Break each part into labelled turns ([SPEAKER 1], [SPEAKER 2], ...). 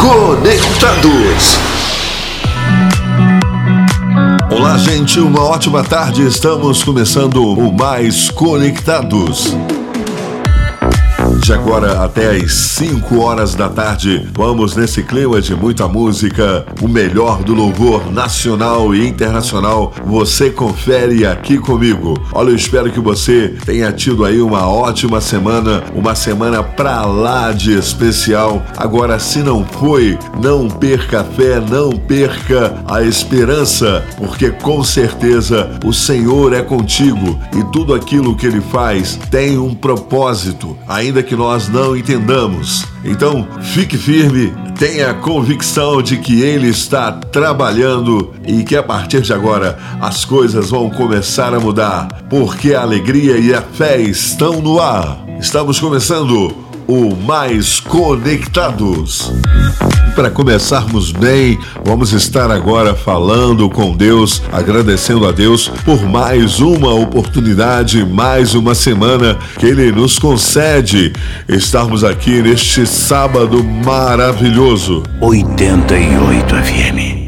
[SPEAKER 1] Conectados. Olá, gente, uma ótima tarde. Estamos começando o Mais Conectados de agora até às 5 horas da tarde. Vamos nesse clima de muita música, o melhor do louvor nacional e internacional. Você confere aqui comigo. Olha, eu espero que você tenha tido aí uma ótima semana, uma semana pra lá de especial. Agora, se não foi, não perca a fé, não perca a esperança, porque com certeza o Senhor é contigo e tudo aquilo que ele faz tem um propósito, ainda que que nós não entendamos. Então, fique firme, tenha convicção de que Ele está trabalhando e que a partir de agora as coisas vão começar a mudar, porque a alegria e a fé estão no ar. Estamos começando o Mais Conectados. Para começarmos bem, vamos estar agora falando com Deus, agradecendo a Deus por mais uma oportunidade, mais uma semana que Ele nos concede estarmos aqui neste sábado maravilhoso.
[SPEAKER 2] 88 FM.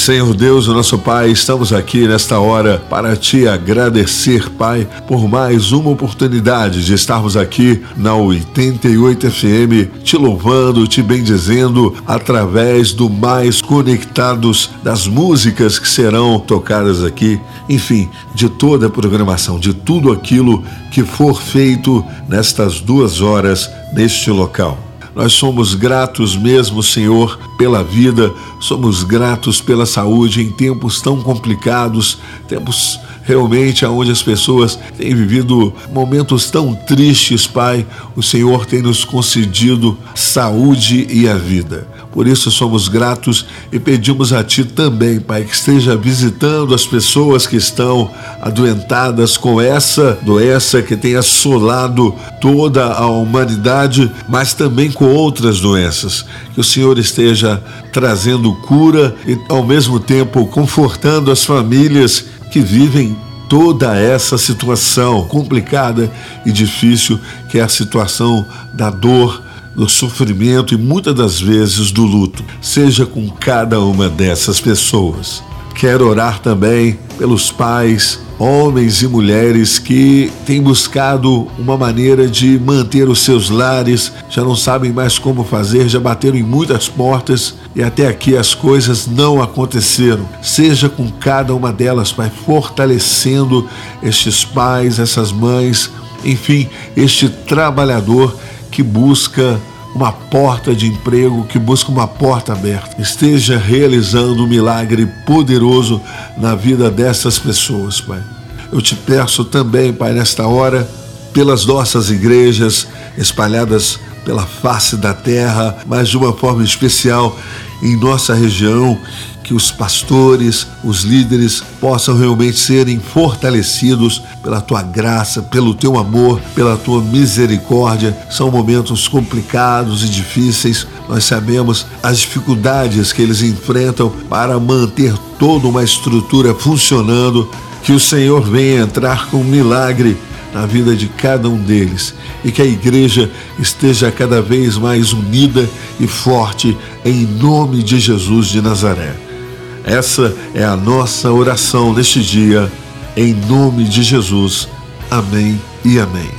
[SPEAKER 1] Senhor Deus, o nosso Pai, estamos aqui nesta hora para te agradecer, Pai, por mais uma oportunidade de estarmos aqui na 88 FM, te louvando, te bendizendo através do mais conectados das músicas que serão tocadas aqui, enfim, de toda a programação, de tudo aquilo que for feito nestas duas horas neste local. Nós somos gratos mesmo, Senhor, pela vida, somos gratos pela saúde em tempos tão complicados, tempos realmente onde as pessoas têm vivido momentos tão tristes, Pai. O Senhor tem nos concedido saúde e a vida. Por isso somos gratos e pedimos a Ti também, Pai, que esteja visitando as pessoas que estão adoentadas com essa doença que tem assolado toda a humanidade, mas também com outras doenças. Que o Senhor esteja trazendo cura e, ao mesmo tempo, confortando as famílias que vivem toda essa situação complicada e difícil que é a situação da dor do sofrimento e muitas das vezes do luto, seja com cada uma dessas pessoas. Quero orar também pelos pais, homens e mulheres que têm buscado uma maneira de manter os seus lares, já não sabem mais como fazer, já bateram em muitas portas e até aqui as coisas não aconteceram. Seja com cada uma delas, Pai, fortalecendo estes pais, essas mães, enfim, este trabalhador que busca uma porta de emprego, que busca uma porta aberta. Esteja realizando um milagre poderoso na vida dessas pessoas, Pai. Eu te peço também, Pai, nesta hora, pelas nossas igrejas espalhadas pela face da terra, mas de uma forma especial em nossa região, que os pastores, os líderes possam realmente serem fortalecidos pela tua graça, pelo teu amor, pela tua misericórdia. São momentos complicados e difíceis. Nós sabemos as dificuldades que eles enfrentam para manter toda uma estrutura funcionando. Que o Senhor venha entrar com um milagre na vida de cada um deles e que a igreja esteja cada vez mais unida e forte em nome de Jesus de Nazaré. Essa é a nossa oração neste dia, em nome de Jesus. Amém e amém.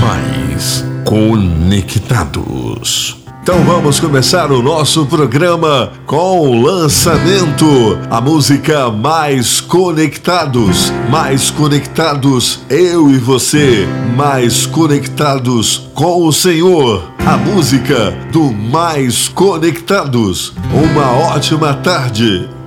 [SPEAKER 1] Mais conectados. Então vamos começar o nosso programa com o lançamento, a música Mais Conectados, mais conectados eu e você, mais conectados com o Senhor. A música do Mais Conectados. Uma ótima tarde.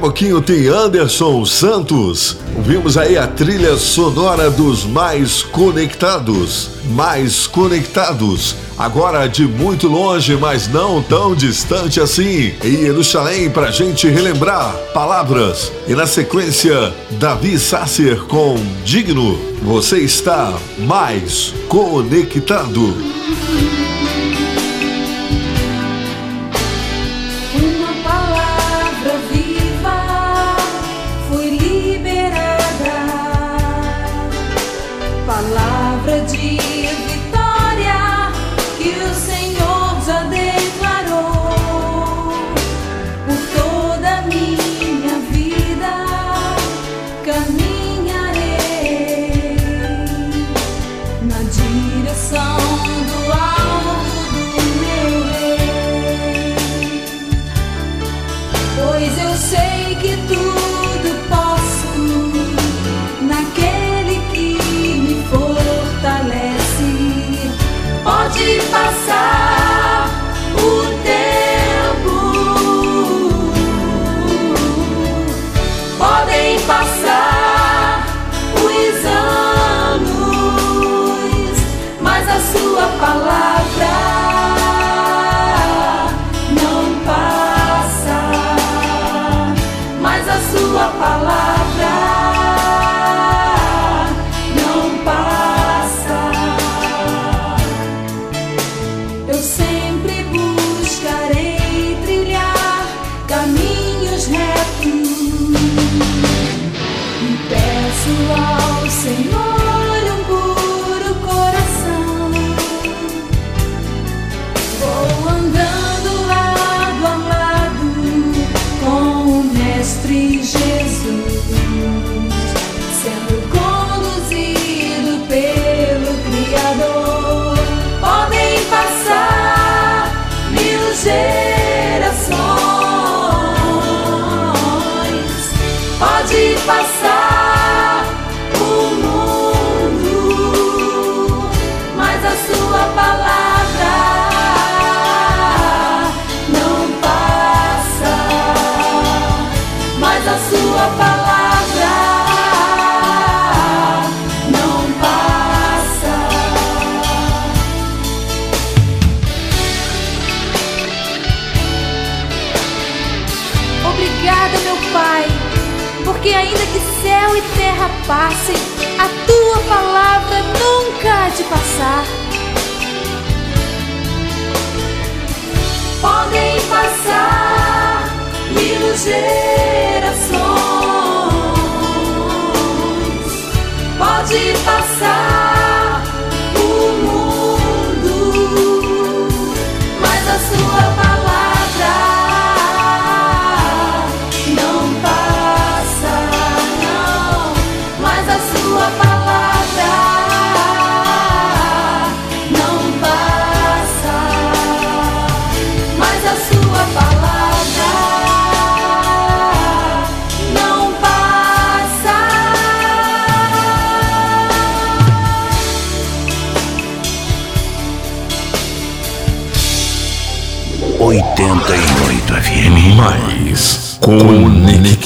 [SPEAKER 2] pouquinho tem Anderson Santos. Ouvimos aí a trilha sonora dos mais conectados. Mais conectados. Agora de muito longe, mas não tão distante assim. E Jerusalém pra gente relembrar palavras. E na sequência, Davi Sasser com Digno. Você está mais conectado. José.
[SPEAKER 3] Mais conectados.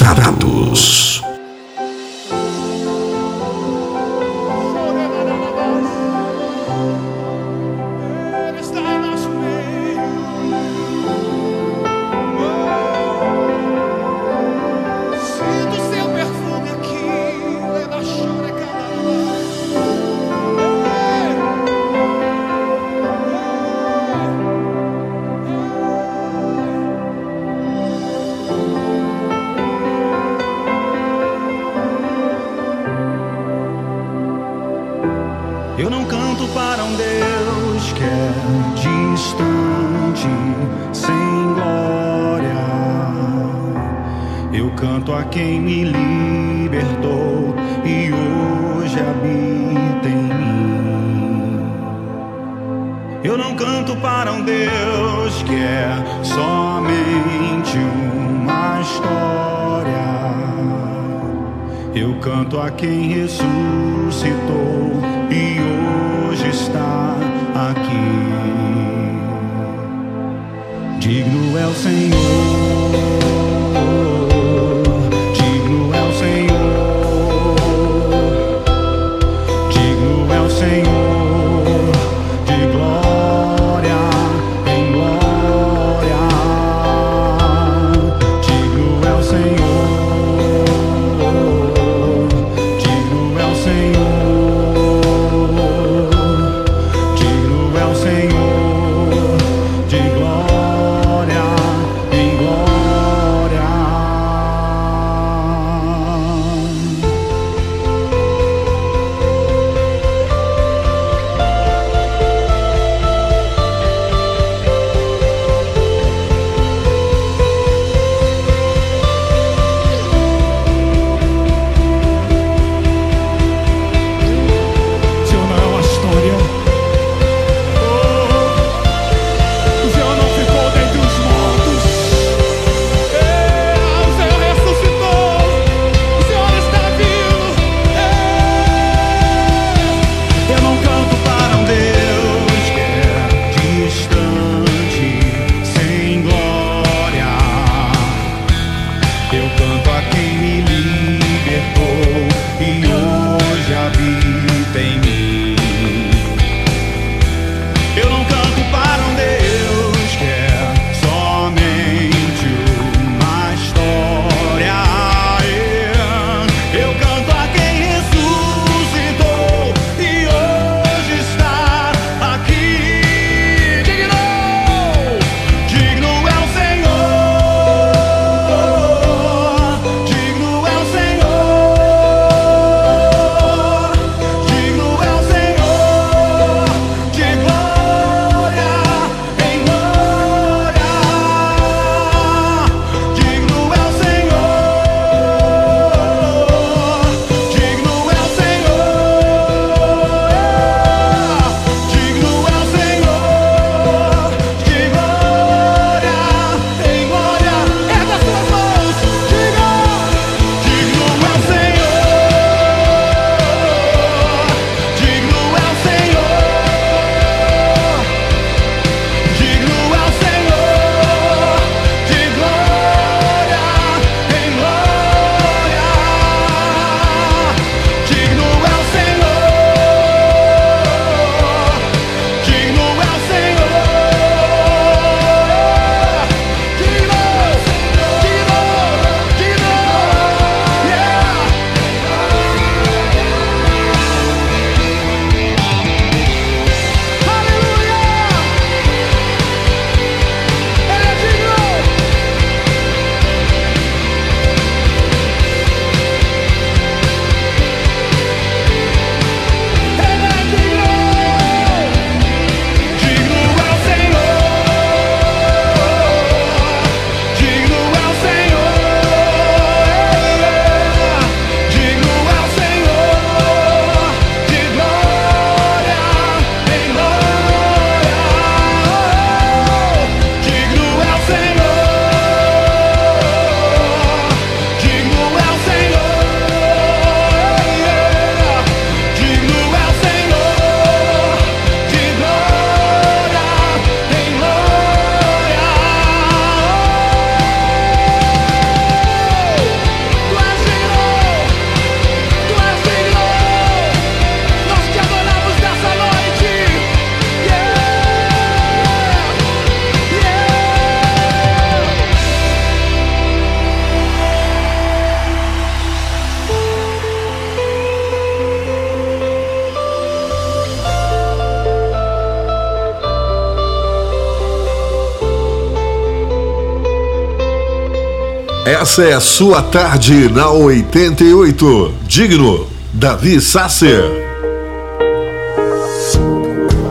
[SPEAKER 1] Essa é a sua tarde na 88. Digno, Davi Sasser.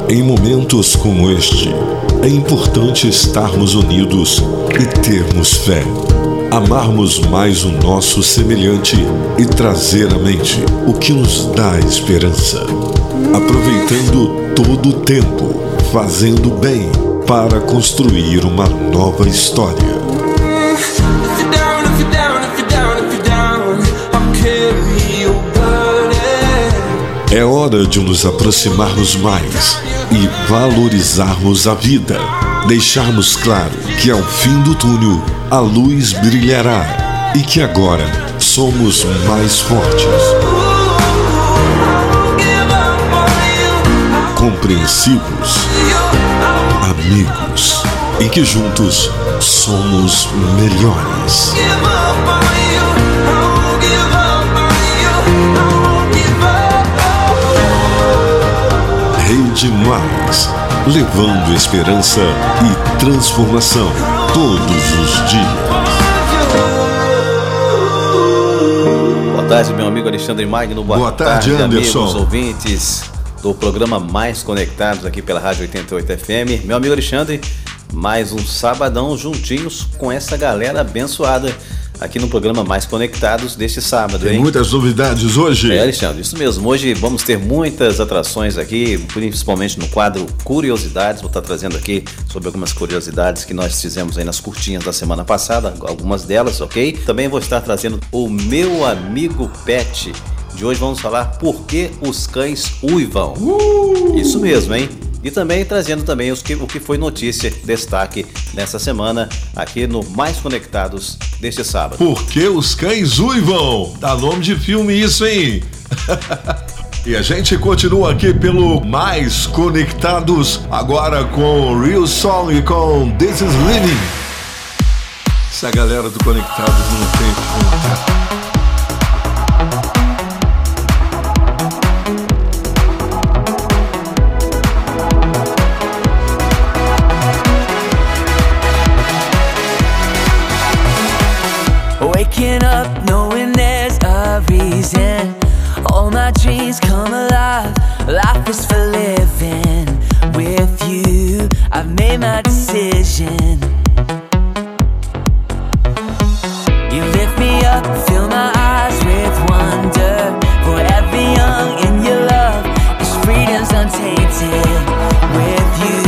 [SPEAKER 1] Em momentos como este, é importante estarmos unidos e termos fé. Amarmos mais o nosso semelhante e trazer à mente o que nos dá esperança. Aproveitando todo o tempo, fazendo bem para construir uma nova história. É hora de nos aproximarmos mais e valorizarmos a vida. Deixarmos claro que ao fim do túnel a luz brilhará e que agora somos mais fortes, compreensivos, amigos e que juntos somos melhores. Rede Mais, levando esperança e transformação todos os dias.
[SPEAKER 4] Boa tarde, meu amigo Alexandre Magno. Boa,
[SPEAKER 1] Boa tarde, Anderson.
[SPEAKER 4] amigos ouvintes do programa Mais Conectados aqui pela Rádio 88 FM. Meu amigo Alexandre, mais um sabadão juntinhos com essa galera abençoada aqui no programa Mais Conectados deste sábado,
[SPEAKER 1] Tem
[SPEAKER 4] hein?
[SPEAKER 1] muitas novidades hoje.
[SPEAKER 4] É, Alexandre, isso mesmo. Hoje vamos ter muitas atrações aqui, principalmente no quadro Curiosidades. Vou estar trazendo aqui sobre algumas curiosidades que nós fizemos aí nas curtinhas da semana passada, algumas delas, ok? Também vou estar trazendo o meu amigo Pet. De hoje vamos falar por que os cães uivam. Isso mesmo, hein? E também trazendo também os que, o que foi notícia, destaque nessa semana aqui no Mais Conectados deste sábado.
[SPEAKER 1] Por que os cães uivam? Dá nome de filme isso, hein? e a gente continua aqui pelo Mais Conectados, agora com Real Song e com This Is Living. Essa galera do Conectados não tem o
[SPEAKER 5] Is for living. With you, I've made my decision. You lift me up, fill my eyes with wonder. Forever young in your love, this freedom's untainted. With you,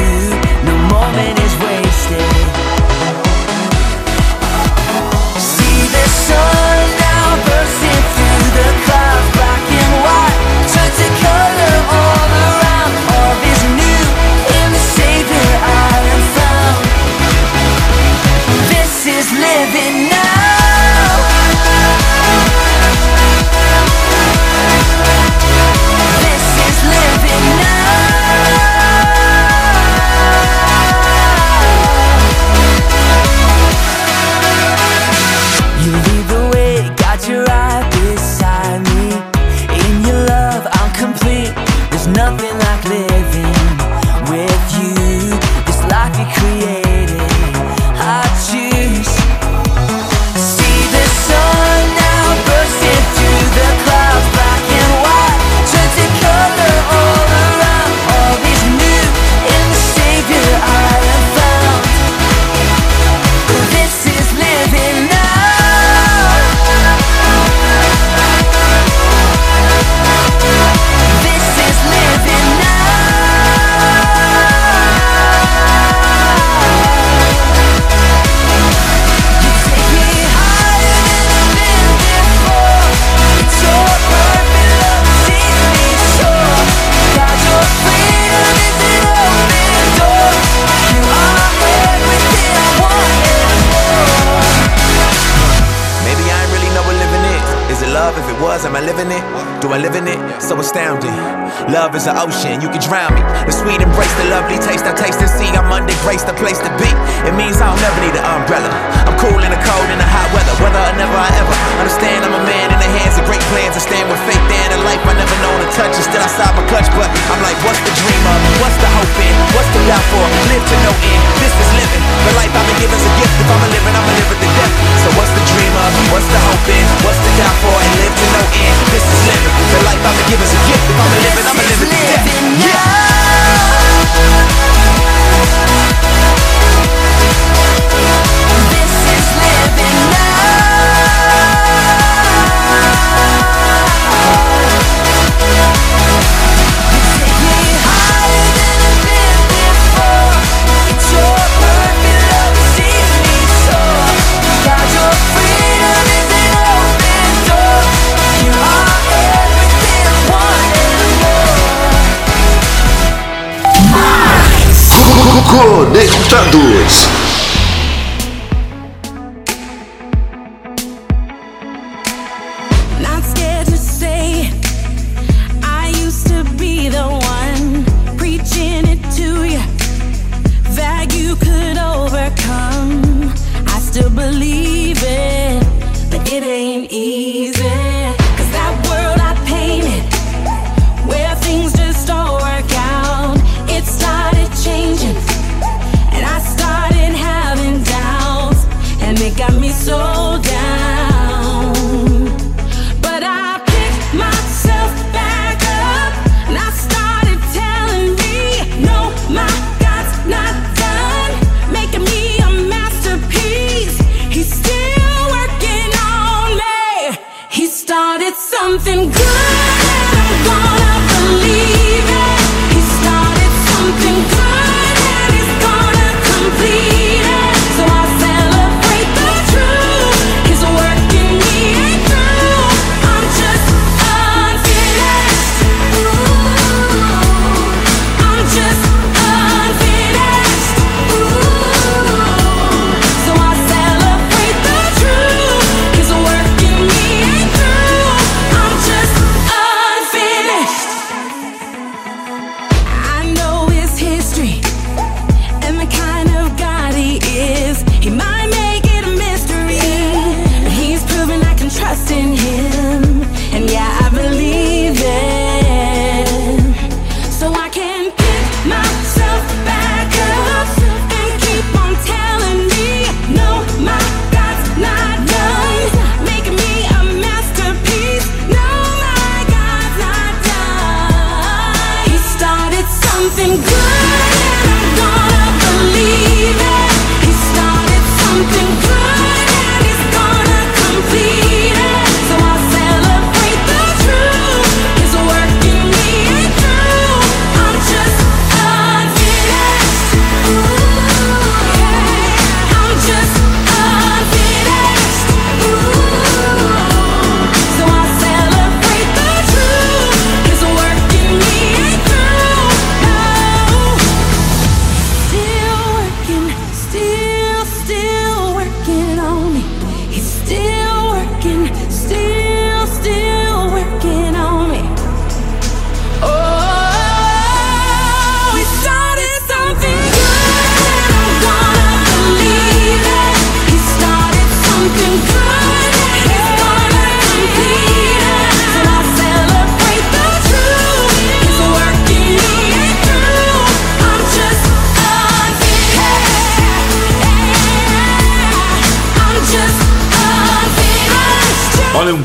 [SPEAKER 5] Is an
[SPEAKER 6] ocean, you can drown me. The sweet embrace, the lovely taste, I taste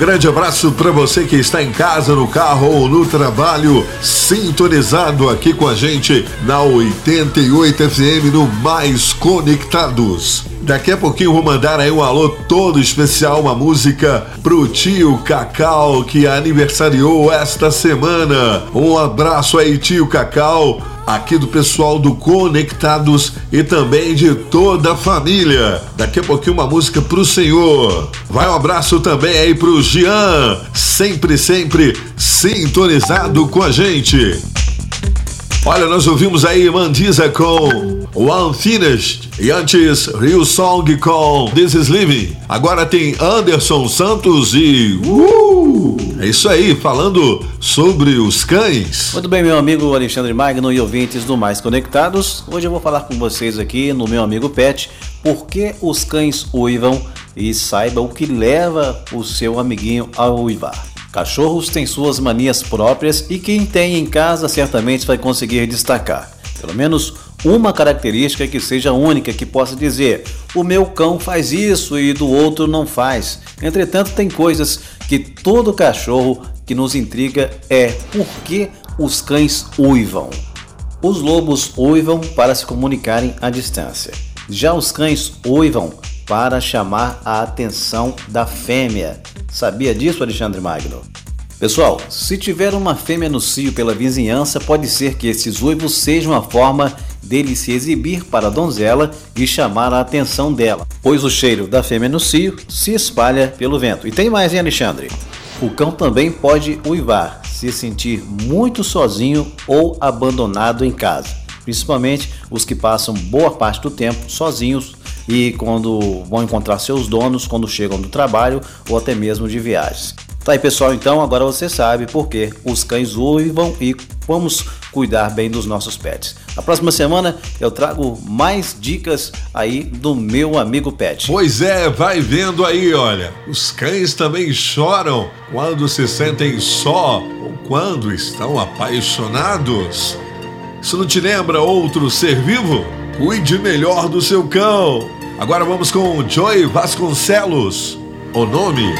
[SPEAKER 1] grande abraço para você que está em casa, no carro ou no trabalho, sintonizado aqui com a gente na 88 FM no Mais Conectados. Daqui a pouquinho vou mandar aí um alô todo especial, uma música pro tio Cacau que aniversariou esta semana. Um abraço aí, tio Cacau, aqui do pessoal do Conectados e também de toda a família. Daqui a pouquinho uma música pro senhor. Vai um abraço também aí pro Jean, sempre, sempre sintonizado com a gente. Olha, nós ouvimos aí Mandiza com One Finished e antes Rio Song com This Is Living. Agora tem Anderson Santos e uh, é isso aí, falando sobre os cães.
[SPEAKER 4] Muito bem, meu amigo Alexandre Magno e ouvintes do Mais Conectados. Hoje eu vou falar com vocês aqui no meu amigo Pet por que os cães uivam e saiba o que leva o seu amiguinho a uivar. Cachorros têm suas manias próprias e quem tem em casa certamente vai conseguir destacar. Pelo menos uma característica que seja única, que possa dizer: o meu cão faz isso e do outro não faz. Entretanto, tem coisas que todo cachorro que nos intriga é por que os cães uivam. Os lobos uivam para se comunicarem à distância. Já os cães uivam para chamar a atenção da fêmea. Sabia disso, Alexandre Magno? Pessoal, se tiver uma fêmea no cio pela vizinhança, pode ser que esses uivos sejam uma forma dele se exibir para a donzela e chamar a atenção dela, pois o cheiro da fêmea no cio se espalha pelo vento. E tem mais, hein, Alexandre? O cão também pode uivar se sentir muito sozinho ou abandonado em casa, principalmente os que passam boa parte do tempo sozinhos e quando vão encontrar seus donos quando chegam do trabalho ou até mesmo de viagens. Tá aí pessoal, então agora você sabe por que os cães uivam e vamos cuidar bem dos nossos pets. Na próxima semana eu trago mais dicas aí do meu amigo pet.
[SPEAKER 7] Pois é, vai vendo aí, olha. Os cães também choram quando se sentem só ou quando estão apaixonados. Se não te lembra outro ser vivo, cuide melhor do seu cão. Agora vamos com Joy Vasconcelos. O nome?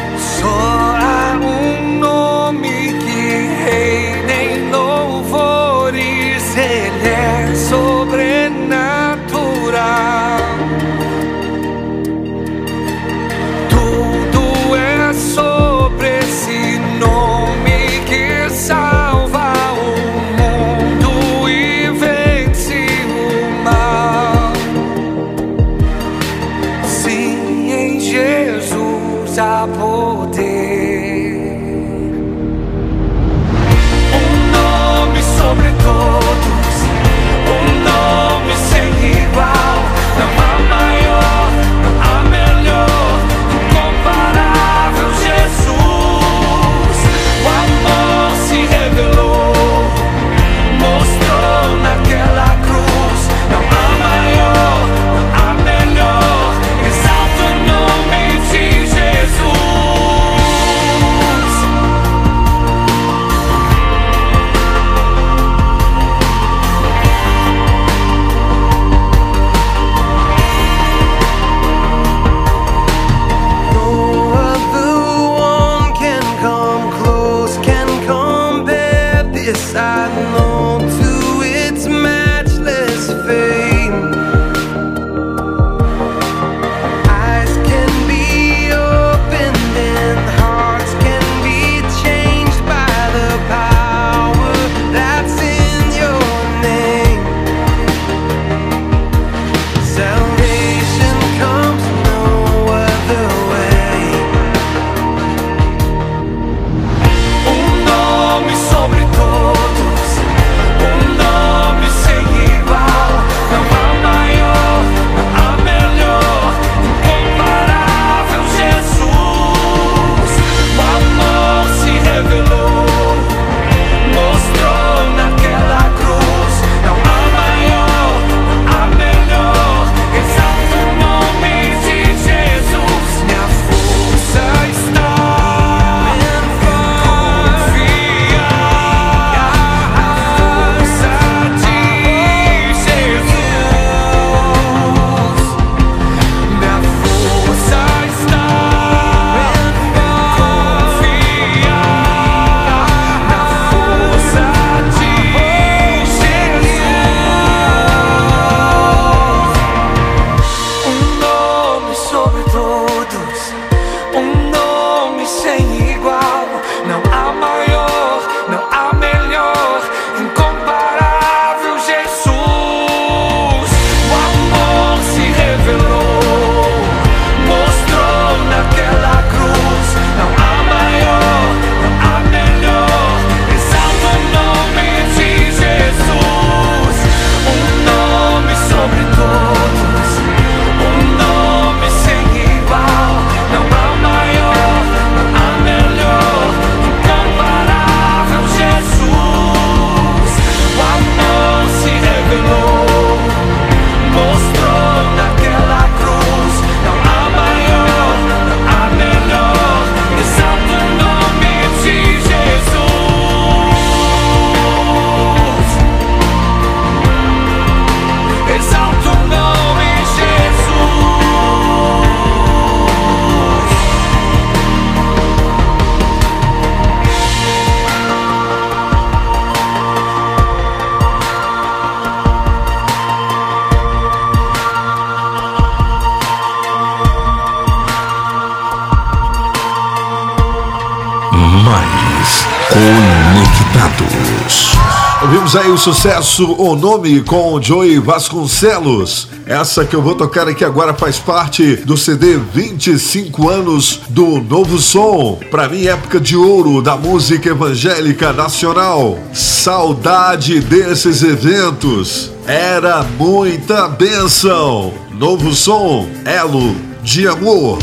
[SPEAKER 8] O
[SPEAKER 9] sucesso O Nome com o Joey Vasconcelos. Essa que eu vou tocar aqui agora faz parte do CD 25 anos do Novo Som. Pra mim, época de ouro da música evangélica nacional. Saudade desses eventos. Era muita bênção. Novo Som, elo de amor.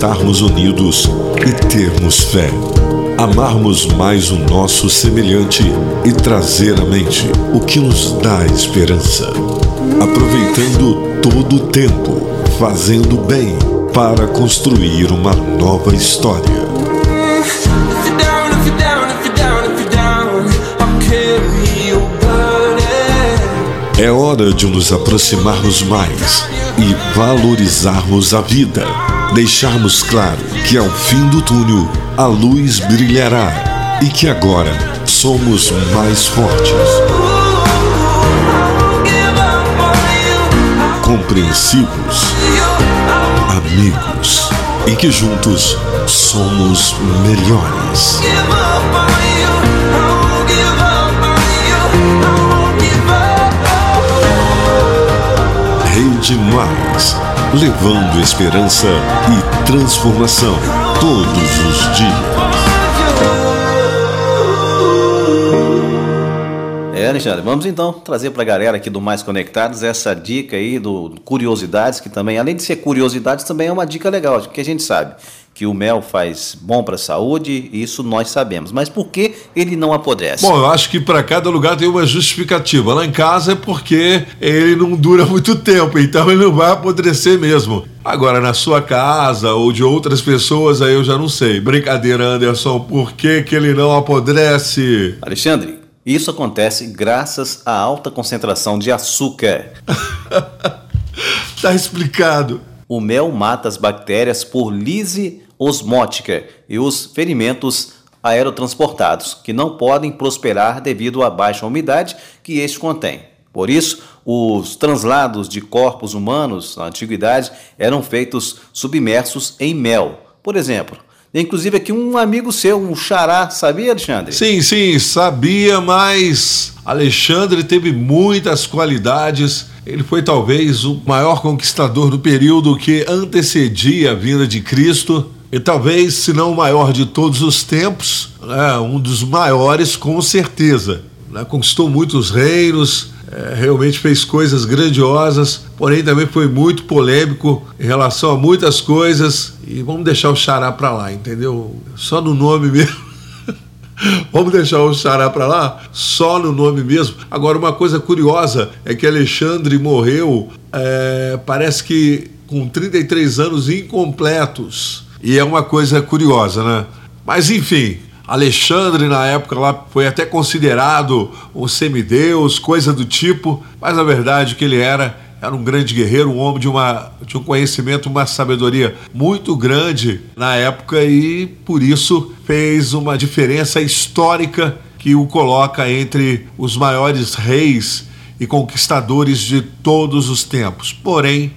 [SPEAKER 1] Estarmos unidos e termos fé. Amarmos mais o nosso semelhante e trazer à mente o que nos dá esperança. Aproveitando todo o tempo, fazendo bem para construir uma nova história. É hora de nos aproximarmos mais e valorizarmos a vida. Deixarmos claro que ao fim do túnel a luz brilhará e que agora somos mais fortes, compreensivos, amigos e que juntos somos melhores. Rede Mais, levando esperança e transformação todos os dias.
[SPEAKER 4] É, Alexandre, vamos então trazer para a galera aqui do Mais Conectados essa dica aí do Curiosidades, que também, além de ser curiosidades, também é uma dica legal, porque a gente sabe que o mel faz bom para a saúde, isso nós sabemos. Mas por que ele não apodrece?
[SPEAKER 1] Bom, eu acho que para cada lugar tem uma justificativa. Lá em casa é porque ele não dura muito tempo, então ele não vai apodrecer mesmo. Agora, na sua casa ou de outras pessoas, aí eu já não sei. Brincadeira, Anderson, por que, que ele não apodrece?
[SPEAKER 4] Alexandre, isso acontece graças à alta concentração de açúcar.
[SPEAKER 1] Tá explicado.
[SPEAKER 4] O mel mata as bactérias por lise osmótica e os ferimentos aerotransportados, que não podem prosperar devido à baixa umidade que este contém. Por isso, os translados de corpos humanos na antiguidade eram feitos submersos em mel. Por exemplo, inclusive aqui um amigo seu, um xará, sabia, Alexandre?
[SPEAKER 1] Sim, sim, sabia, mas Alexandre teve muitas qualidades. Ele foi talvez o maior conquistador do período que antecedia a vinda de Cristo. E talvez, se não o maior de todos os tempos, né, um dos maiores com certeza. né, conquistou muitos reinos, é, realmente fez coisas grandiosas, porém também foi muito polêmico em relação a muitas coisas. E vamos deixar o xará pra lá, entendeu? Só no nome mesmo. Vamos deixar o xará para lá? Só no nome mesmo. Agora, uma coisa curiosa é que Alexandre morreu, é, parece que com 33 anos incompletos. E é uma coisa curiosa, né? Mas enfim, Alexandre na época lá foi até considerado um semideus, coisa do tipo, mas a verdade é que ele era era um grande guerreiro, um homem de, uma, de um conhecimento, uma sabedoria muito grande na época e por isso fez uma diferença histórica que o coloca entre os maiores reis e conquistadores de todos os tempos. Porém,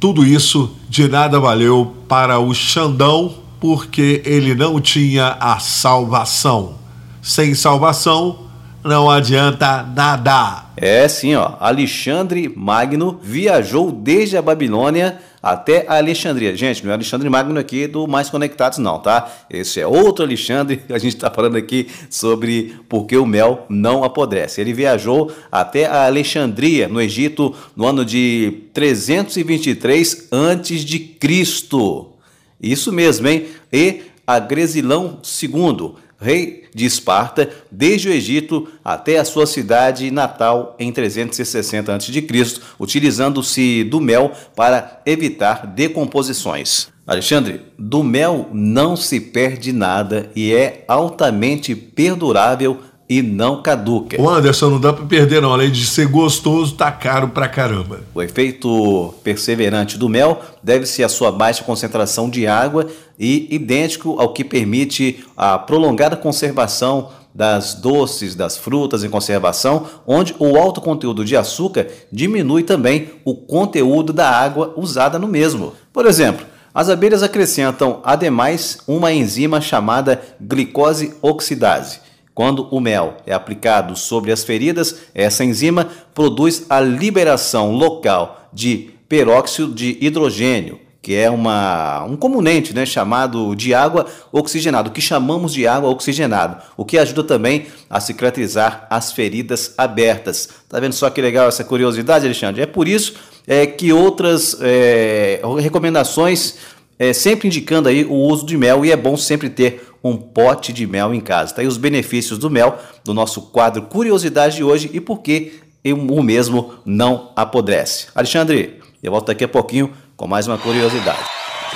[SPEAKER 1] tudo isso de nada valeu para o Xandão, porque ele não tinha a salvação. Sem salvação, não adianta nada.
[SPEAKER 4] É sim, ó. Alexandre Magno viajou desde a Babilônia até Alexandria. Gente, não é Alexandre Magno aqui do Mais Conectados, não, tá? Esse é outro Alexandre. A gente está falando aqui sobre por que o mel não apodrece. Ele viajou até a Alexandria, no Egito, no ano de 323 antes de Cristo. Isso mesmo, hein? E Agresilão II rei de Esparta, desde o Egito até a sua cidade natal em 360 a.C., utilizando-se do mel para evitar decomposições. Alexandre, do mel não se perde nada e é altamente perdurável e não caduca.
[SPEAKER 1] O Anderson não dá para perder não, além de ser gostoso, tá caro pra caramba.
[SPEAKER 4] O efeito perseverante do mel deve-se à sua baixa concentração de água e idêntico ao que permite a prolongada conservação das doces, das frutas em conservação, onde o alto conteúdo de açúcar diminui também o conteúdo da água usada no mesmo. Por exemplo, as abelhas acrescentam, ademais, uma enzima chamada glicose oxidase. Quando o mel é aplicado sobre as feridas, essa enzima produz a liberação local de peróxido de hidrogênio, que é uma, um comunente né, chamado de água oxigenada, o que chamamos de água oxigenada, o que ajuda também a cicatrizar as feridas abertas. Tá vendo só que legal essa curiosidade, Alexandre? É por isso é, que outras é, recomendações, é, sempre indicando aí o uso de mel e é bom sempre ter um pote de mel em casa. Tá aí os benefícios do mel do nosso quadro Curiosidade de hoje e por que o mesmo não apodrece. Alexandre, eu volto daqui a pouquinho com mais uma curiosidade.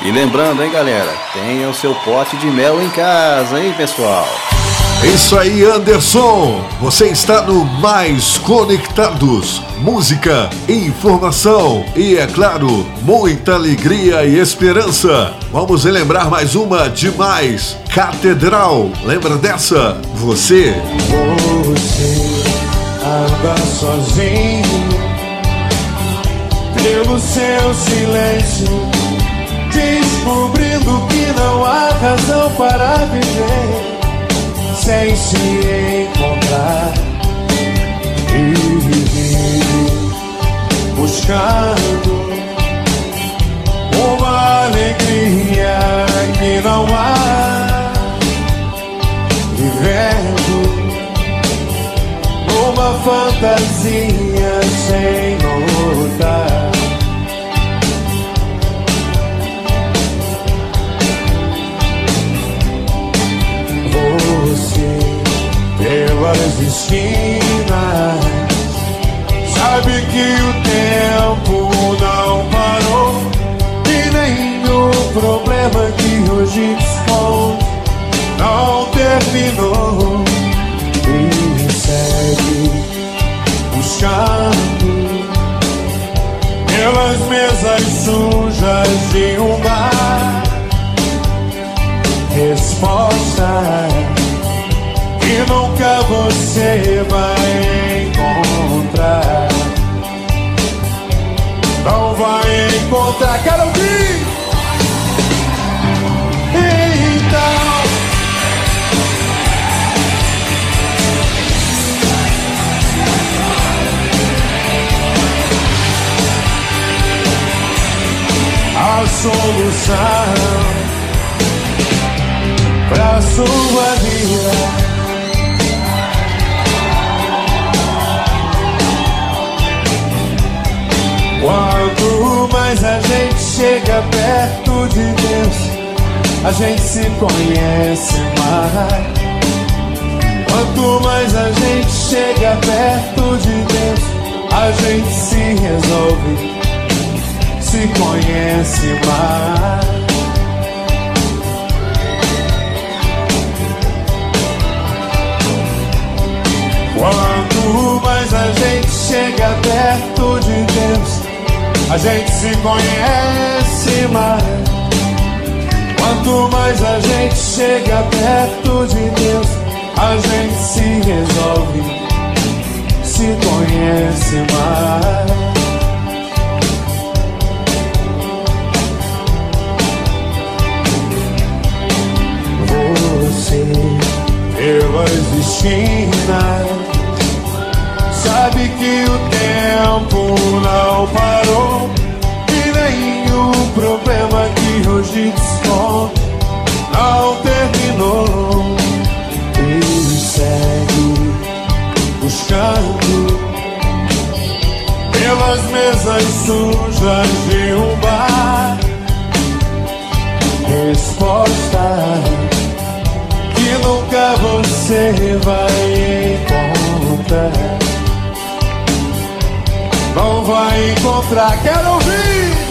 [SPEAKER 4] E lembrando, hein, galera, tenha o seu pote de mel em casa, hein, pessoal?
[SPEAKER 1] Isso aí, Anderson. Você está no Mais Conectados. Música, informação e, é claro, muita alegria e esperança. Vamos relembrar mais uma demais. Catedral. Lembra dessa? Você.
[SPEAKER 10] Você anda sozinho pelo seu silêncio, descobrindo que não há razão para viver sem se encontrar e viver buscando uma alegria que não há vivendo uma fantasia sem notar. Pelas esquinas, sabe que o tempo não parou e nenhum problema que hoje esconde não terminou. E segue buscando pelas mesas sujas de um bar. Resposta que nunca você vai encontrar. Não vai encontrar, quero ouvir. Então. a solução pra sua vida. Quanto mais a gente chega perto de Deus, a gente se conhece mais. Quanto mais a gente chega perto de Deus, a gente se resolve se conhece mais. Quanto mais a gente chega perto de Deus, a gente se conhece mais. Quanto mais a gente chega perto de Deus, a gente se resolve, se conhece mais. você pelas esquinas. Sujas de um bar respostas que nunca você vai encontrar. Não vai encontrar, quero ouvir.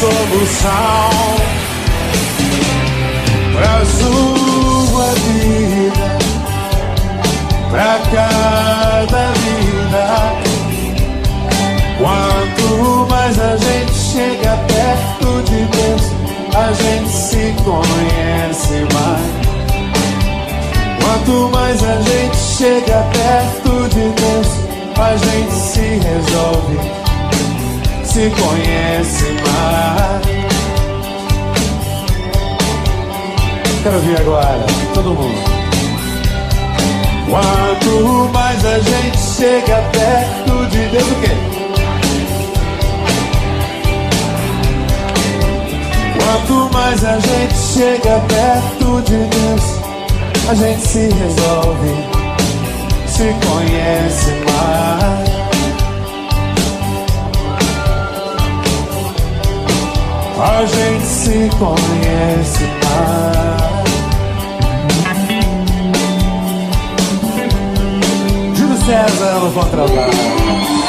[SPEAKER 10] Solução pra sua vida pra cada vida. Quanto mais a gente chega perto de Deus, a gente se conhece mais. Quanto mais a gente chega perto de Deus, a gente se resolve, se conhece mais. Quero ouvir agora, todo mundo. Quanto mais a gente chega perto de Deus, o quê? Quanto mais a gente chega perto de Deus, a gente se resolve, se conhece A gente se conhece mais. Júlio César no contrabaixo.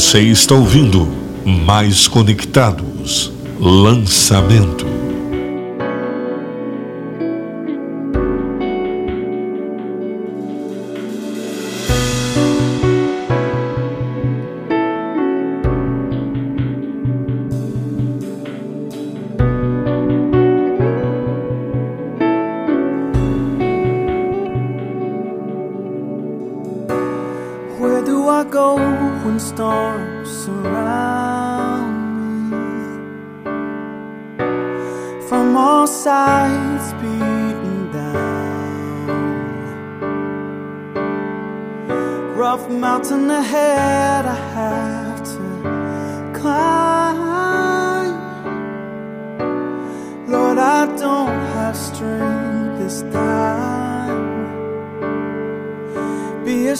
[SPEAKER 1] Você está ouvindo Mais Conectados. Lançamento.
[SPEAKER 9] Surround me? From all sides beaten down. Rough mountain ahead, I have to climb. Lord, I don't have strength this time be a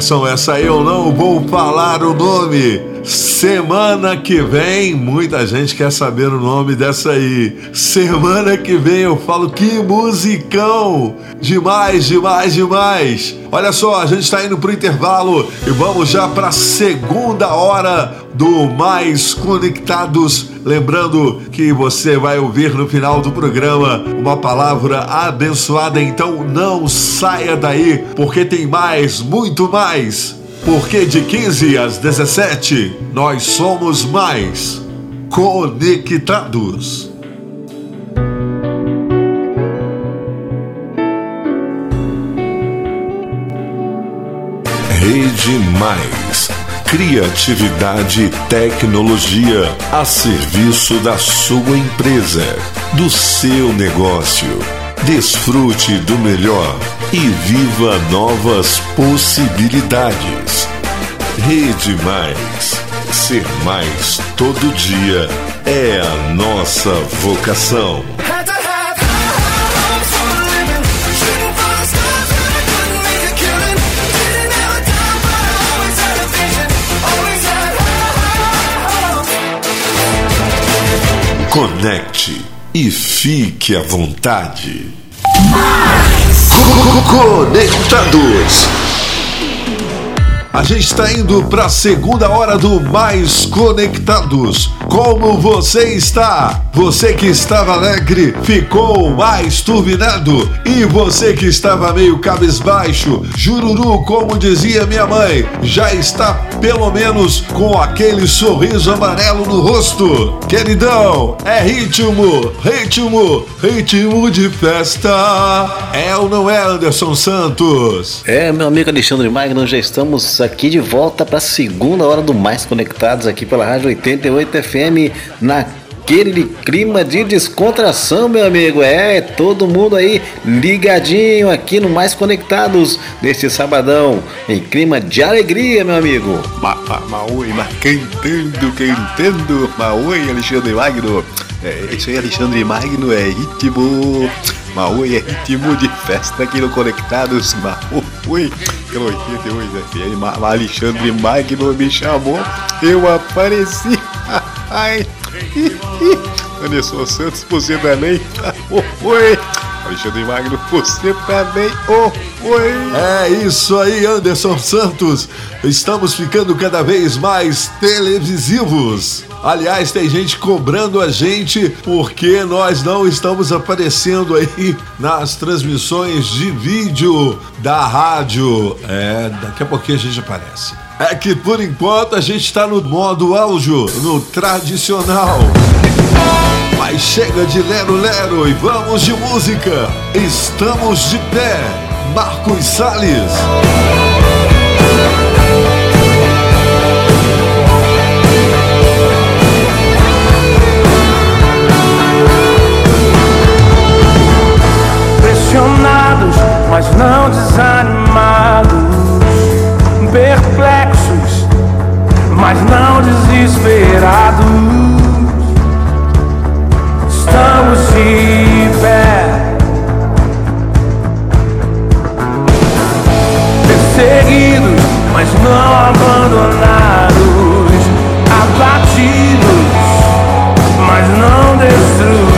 [SPEAKER 1] Anderson, essa aí eu não vou falar o nome. Semana que vem, muita gente quer saber o nome dessa aí. Semana que vem eu falo que musicão! Demais, demais, demais! Olha só, a gente está indo pro intervalo e vamos já para a segunda hora do Mais Conectados. Lembrando que você vai ouvir no final do programa uma palavra abençoada, então não saia daí, porque tem mais, muito mais. Porque de 15 às 17 nós somos mais conectados.
[SPEAKER 11] Rede Mais. Criatividade e tecnologia a serviço da sua empresa, do seu negócio. Desfrute do melhor e viva novas possibilidades. Rede Mais. Ser mais todo dia é a nossa vocação. Conecte e fique à vontade.
[SPEAKER 1] Conectados. A gente está indo para a segunda hora do Mais Conectados. Como você está? Você que estava alegre ficou mais turbinado e você que estava meio cabisbaixo, jururu, como dizia minha mãe, já está pelo menos com aquele sorriso amarelo no rosto. Queridão, é ritmo, ritmo, ritmo de festa. É ou não é, Anderson Santos?
[SPEAKER 4] É, meu amigo Alexandre Magno, já estamos aqui de volta para a segunda hora do Mais Conectados aqui pela Rádio 88 FM naquele clima de descontração, meu amigo. É, todo mundo aí ligadinho aqui no Mais Conectados neste sabadão, em clima de alegria, meu amigo.
[SPEAKER 12] Ma, ma, mas cantando, cantando. Maui, Alexandre Magno. É isso aí, Alexandre Magno, é ritmo. Maui é ritmo de festa aqui no Conectados. Maui, pelo 88 FM. Ma, Ma- Alexandre Magno me chamou, eu apareci. Ai. Anderson Santos, você também. Oi, Alexandre Magno, você também. Oh, oi.
[SPEAKER 1] É isso aí, Anderson Santos. Estamos ficando cada vez mais televisivos. Aliás, tem gente cobrando a gente porque nós não estamos aparecendo aí nas transmissões de vídeo da rádio. É, daqui a pouquinho a gente aparece. É que por enquanto a gente está no modo áudio, no tradicional. Mas chega de lero-lero e vamos de música. Estamos de pé. Marcos Salles.
[SPEAKER 7] Pressionados, mas não desanimados. Perplexos, mas não desesperados. Estamos de pé. Perseguidos, mas não abandonados. Abatidos, mas não destruídos.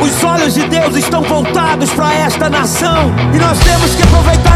[SPEAKER 13] Os
[SPEAKER 9] olhos de Deus estão voltados para esta nação. E nós temos que aproveitar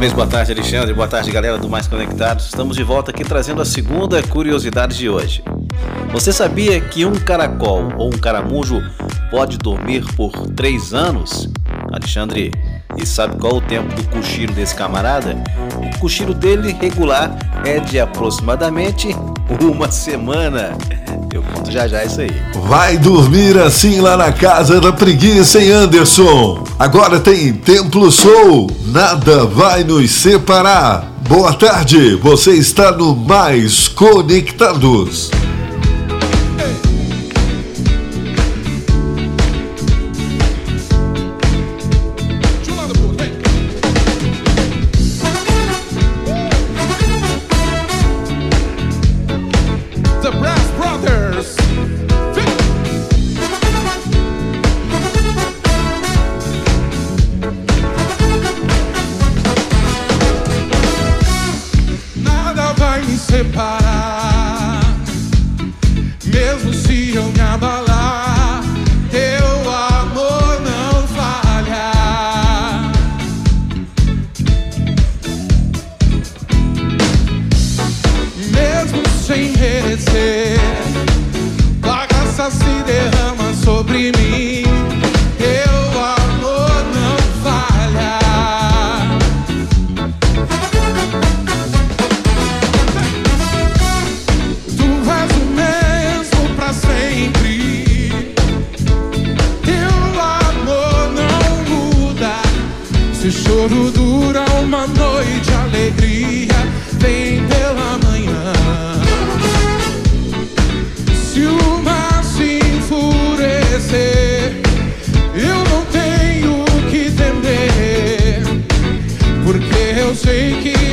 [SPEAKER 4] vez, boa tarde, Alexandre. Boa tarde, galera do Mais Conectados. Estamos de volta aqui trazendo a segunda curiosidade de hoje. Você sabia que um caracol ou um caramujo pode dormir por três anos? Alexandre, e sabe qual o tempo do cochilo desse camarada? O cochilo dele regular é de aproximadamente uma semana. Eu conto já já isso aí.
[SPEAKER 1] Vai dormir assim lá na casa da preguiça, hein, Anderson? Agora tem Templo Soul Nada vai nos separar. Boa tarde, você está no Mais Conectados.
[SPEAKER 14] choro dura uma noite, alegria vem pela manhã. Se o mar se enfurecer, eu não tenho o que temer, porque eu sei que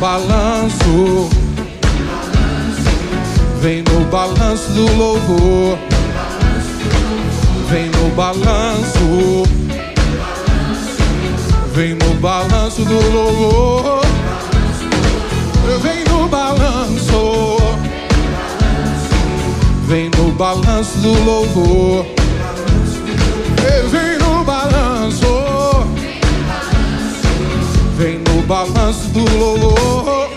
[SPEAKER 14] balanço, vem no balanço do louvor. Vem no balanço, vem no balanço do louvor. Vem no balanço, vem no balanço do louvor. Vem balanço do louvor.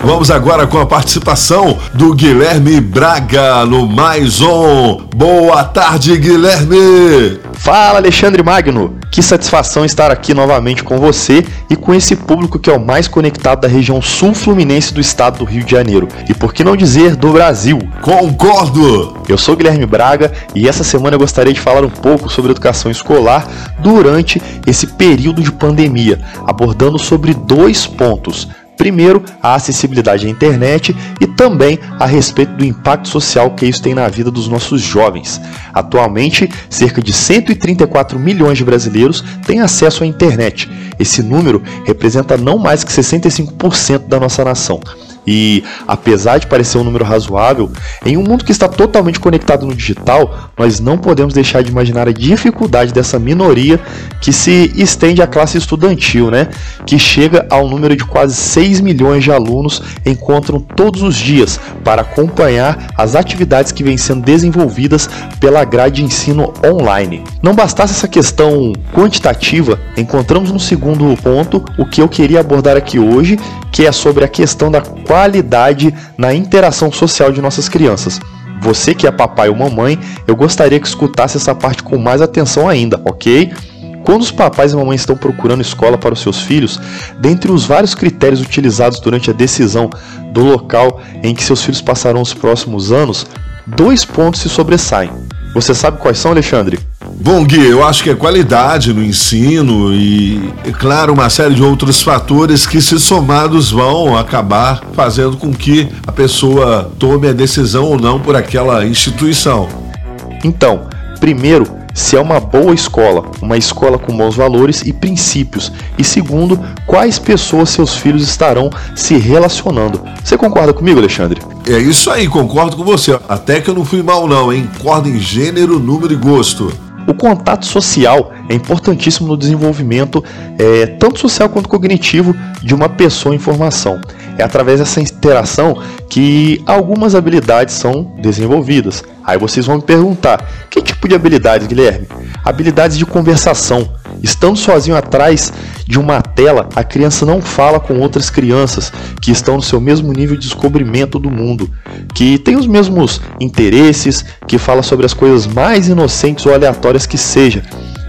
[SPEAKER 1] Vamos agora com a participação do Guilherme Braga no Mais Um. Boa tarde, Guilherme!
[SPEAKER 15] Fala, Alexandre Magno! Que satisfação estar aqui novamente com você e com esse público que é o mais conectado da região sul fluminense do estado do Rio de Janeiro. E por que não dizer do Brasil?
[SPEAKER 1] Concordo!
[SPEAKER 15] Eu sou Guilherme Braga e essa semana eu gostaria de falar um pouco sobre educação escolar durante esse período de pandemia, abordando sobre dois pontos. Primeiro, a acessibilidade à internet e também a respeito do impacto social que isso tem na vida dos nossos jovens. Atualmente, cerca de 134 milhões de brasileiros têm acesso à internet. Esse número representa não mais que 65% da nossa nação. E, apesar de parecer um número razoável, em um mundo que está totalmente conectado no digital, nós não podemos deixar de imaginar a dificuldade dessa minoria que se estende à classe estudantil, né? Que chega ao número de quase 6 milhões de alunos encontram todos os dias para acompanhar as atividades que vêm sendo desenvolvidas pela grade de ensino online. Não bastasse essa questão quantitativa, encontramos no segundo ponto o que eu queria abordar aqui hoje, que é sobre a questão da qualidade na interação social de nossas crianças. Você que é papai ou mamãe, eu gostaria que escutasse essa parte com mais atenção ainda, ok? Quando os papais e mamães estão procurando escola para os seus filhos, dentre os vários critérios utilizados durante a decisão do local em que seus filhos passarão os próximos anos, dois pontos se sobressaem. Você sabe quais são, Alexandre?
[SPEAKER 1] Bom, Gui, eu acho que é qualidade no ensino e, é claro, uma série de outros fatores que, se somados, vão acabar fazendo com que a pessoa tome a decisão ou não por aquela instituição.
[SPEAKER 15] Então, primeiro, se é uma boa escola, uma escola com bons valores e princípios. E segundo, quais pessoas seus filhos estarão se relacionando. Você concorda comigo, Alexandre?
[SPEAKER 1] É isso aí, concordo com você. Até que eu não fui mal, não, hein? Concordo em gênero, número e gosto.
[SPEAKER 15] O contato social é importantíssimo no desenvolvimento, é, tanto social quanto cognitivo, de uma pessoa em formação. É através dessa interação que algumas habilidades são desenvolvidas. Aí vocês vão me perguntar: que tipo de habilidades, Guilherme? Habilidades de conversação. Estando sozinho atrás de uma tela, a criança não fala com outras crianças que estão no seu mesmo nível de descobrimento do mundo, que têm os mesmos interesses, que fala sobre as coisas mais inocentes ou aleatórias que seja.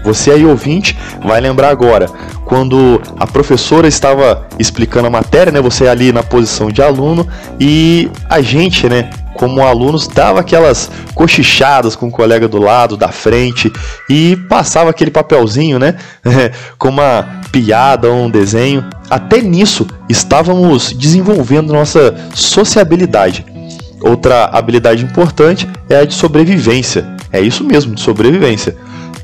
[SPEAKER 15] Você aí ouvinte vai lembrar agora, quando a professora estava explicando a matéria, né, você ali na posição de aluno e a gente, né, como alunos, dava aquelas cochichadas com o colega do lado, da frente e passava aquele papelzinho, né, com uma piada ou um desenho. Até nisso estávamos desenvolvendo nossa sociabilidade. Outra habilidade importante é a de sobrevivência. É isso mesmo, de sobrevivência.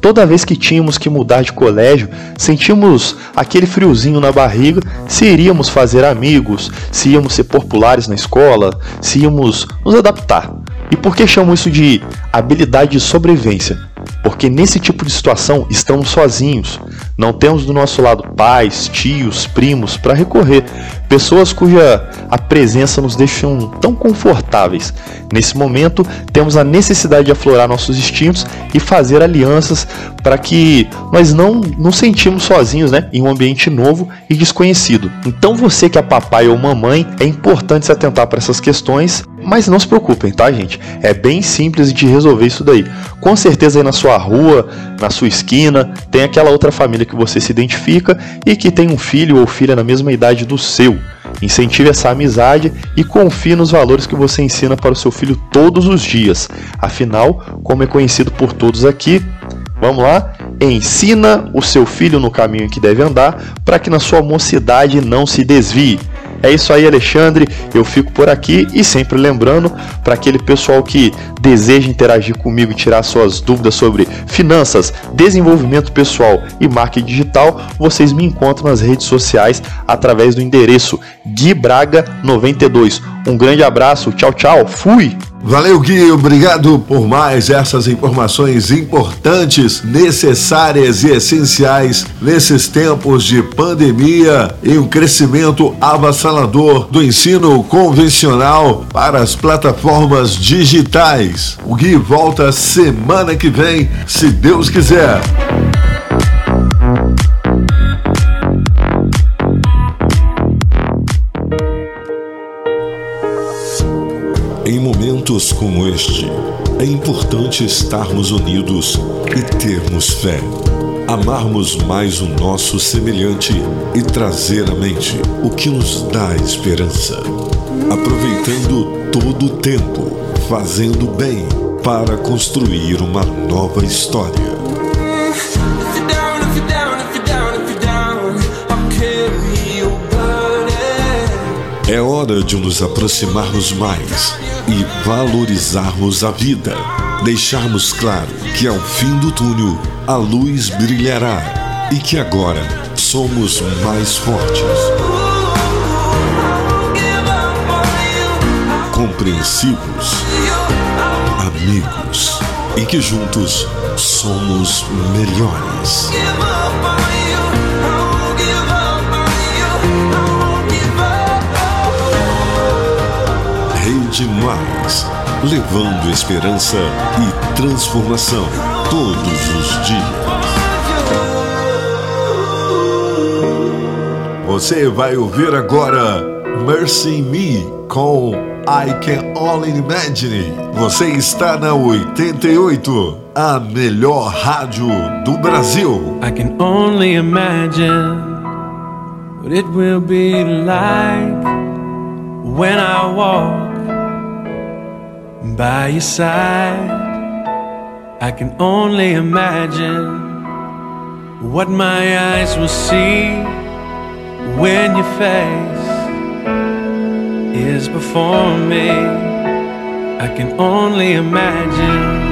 [SPEAKER 15] Toda vez que tínhamos que mudar de colégio, sentíamos aquele friozinho na barriga se iríamos fazer amigos, se íamos ser populares na escola, se íamos nos adaptar. E por que chamo isso de habilidade de sobrevivência? Porque nesse tipo de situação estamos sozinhos. Não temos do nosso lado pais, tios, primos para recorrer, pessoas cuja a presença nos deixam tão confortáveis. Nesse momento, temos a necessidade de aflorar nossos instintos e fazer alianças para que nós não nos sentimos sozinhos, né, em um ambiente novo e desconhecido. Então, você que é papai ou mamãe, é importante se atentar para essas questões Mas não se preocupem, tá, gente? É bem simples de resolver isso daí. Com certeza aí na sua rua, na sua esquina, tem aquela outra família que você se identifica e que tem um filho ou filha na mesma idade do seu. Incentive essa amizade e confie nos valores que você ensina para o seu filho todos os dias. Afinal, como é conhecido por todos aqui, vamos lá? Ensina o seu filho no caminho que deve andar para que na sua mocidade não se desvie. É isso aí, Alexandre. Eu fico por aqui e sempre lembrando para aquele pessoal que deseja interagir comigo e tirar suas dúvidas sobre finanças, desenvolvimento pessoal e marketing digital, vocês me encontram nas redes sociais através do endereço Gui Braga 92. Um grande abraço, tchau, tchau, fui!
[SPEAKER 1] Valeu, Gui. Obrigado por mais essas informações importantes, necessárias e essenciais nesses tempos de pandemia e um crescimento avassalador do ensino convencional para as plataformas digitais. O Gui volta semana que vem, se Deus quiser.
[SPEAKER 2] Em momentos como este, é importante estarmos unidos e termos fé. Amarmos mais o nosso semelhante e trazer à mente o que nos dá esperança. Aproveitando todo o tempo, fazendo bem para construir uma nova história. É hora de nos aproximarmos mais e valorizarmos a vida. Deixarmos claro que ao fim do túnel a luz brilhará e que agora somos mais fortes. Compreensivos, amigos e que juntos somos melhores. Rede Mais, levando esperança e transformação todos os dias.
[SPEAKER 1] Você vai ouvir agora Mercy Me com I Can Only Imagine. Você está na 88, a melhor rádio do Brasil.
[SPEAKER 16] I can only imagine what it will be like when I walk by your side. I can only imagine what my eyes will see when your face is before me. I can only imagine.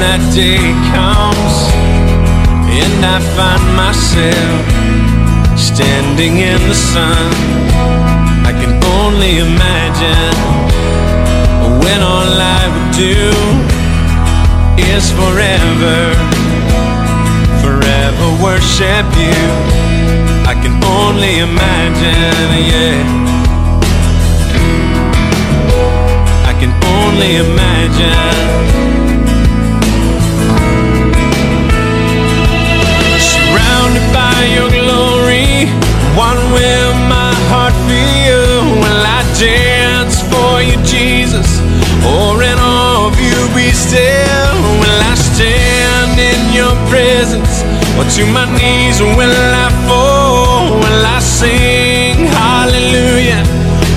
[SPEAKER 16] That day comes and I find myself standing in the sun. I can only imagine when all I would do is forever, forever worship you. I can only imagine, yeah. I can only imagine. Your glory, what will my heart feel? Will I dance for you, Jesus? Or in awe of you be still? Will I stand in your presence? Or to my knees will I fall? Will I sing hallelujah?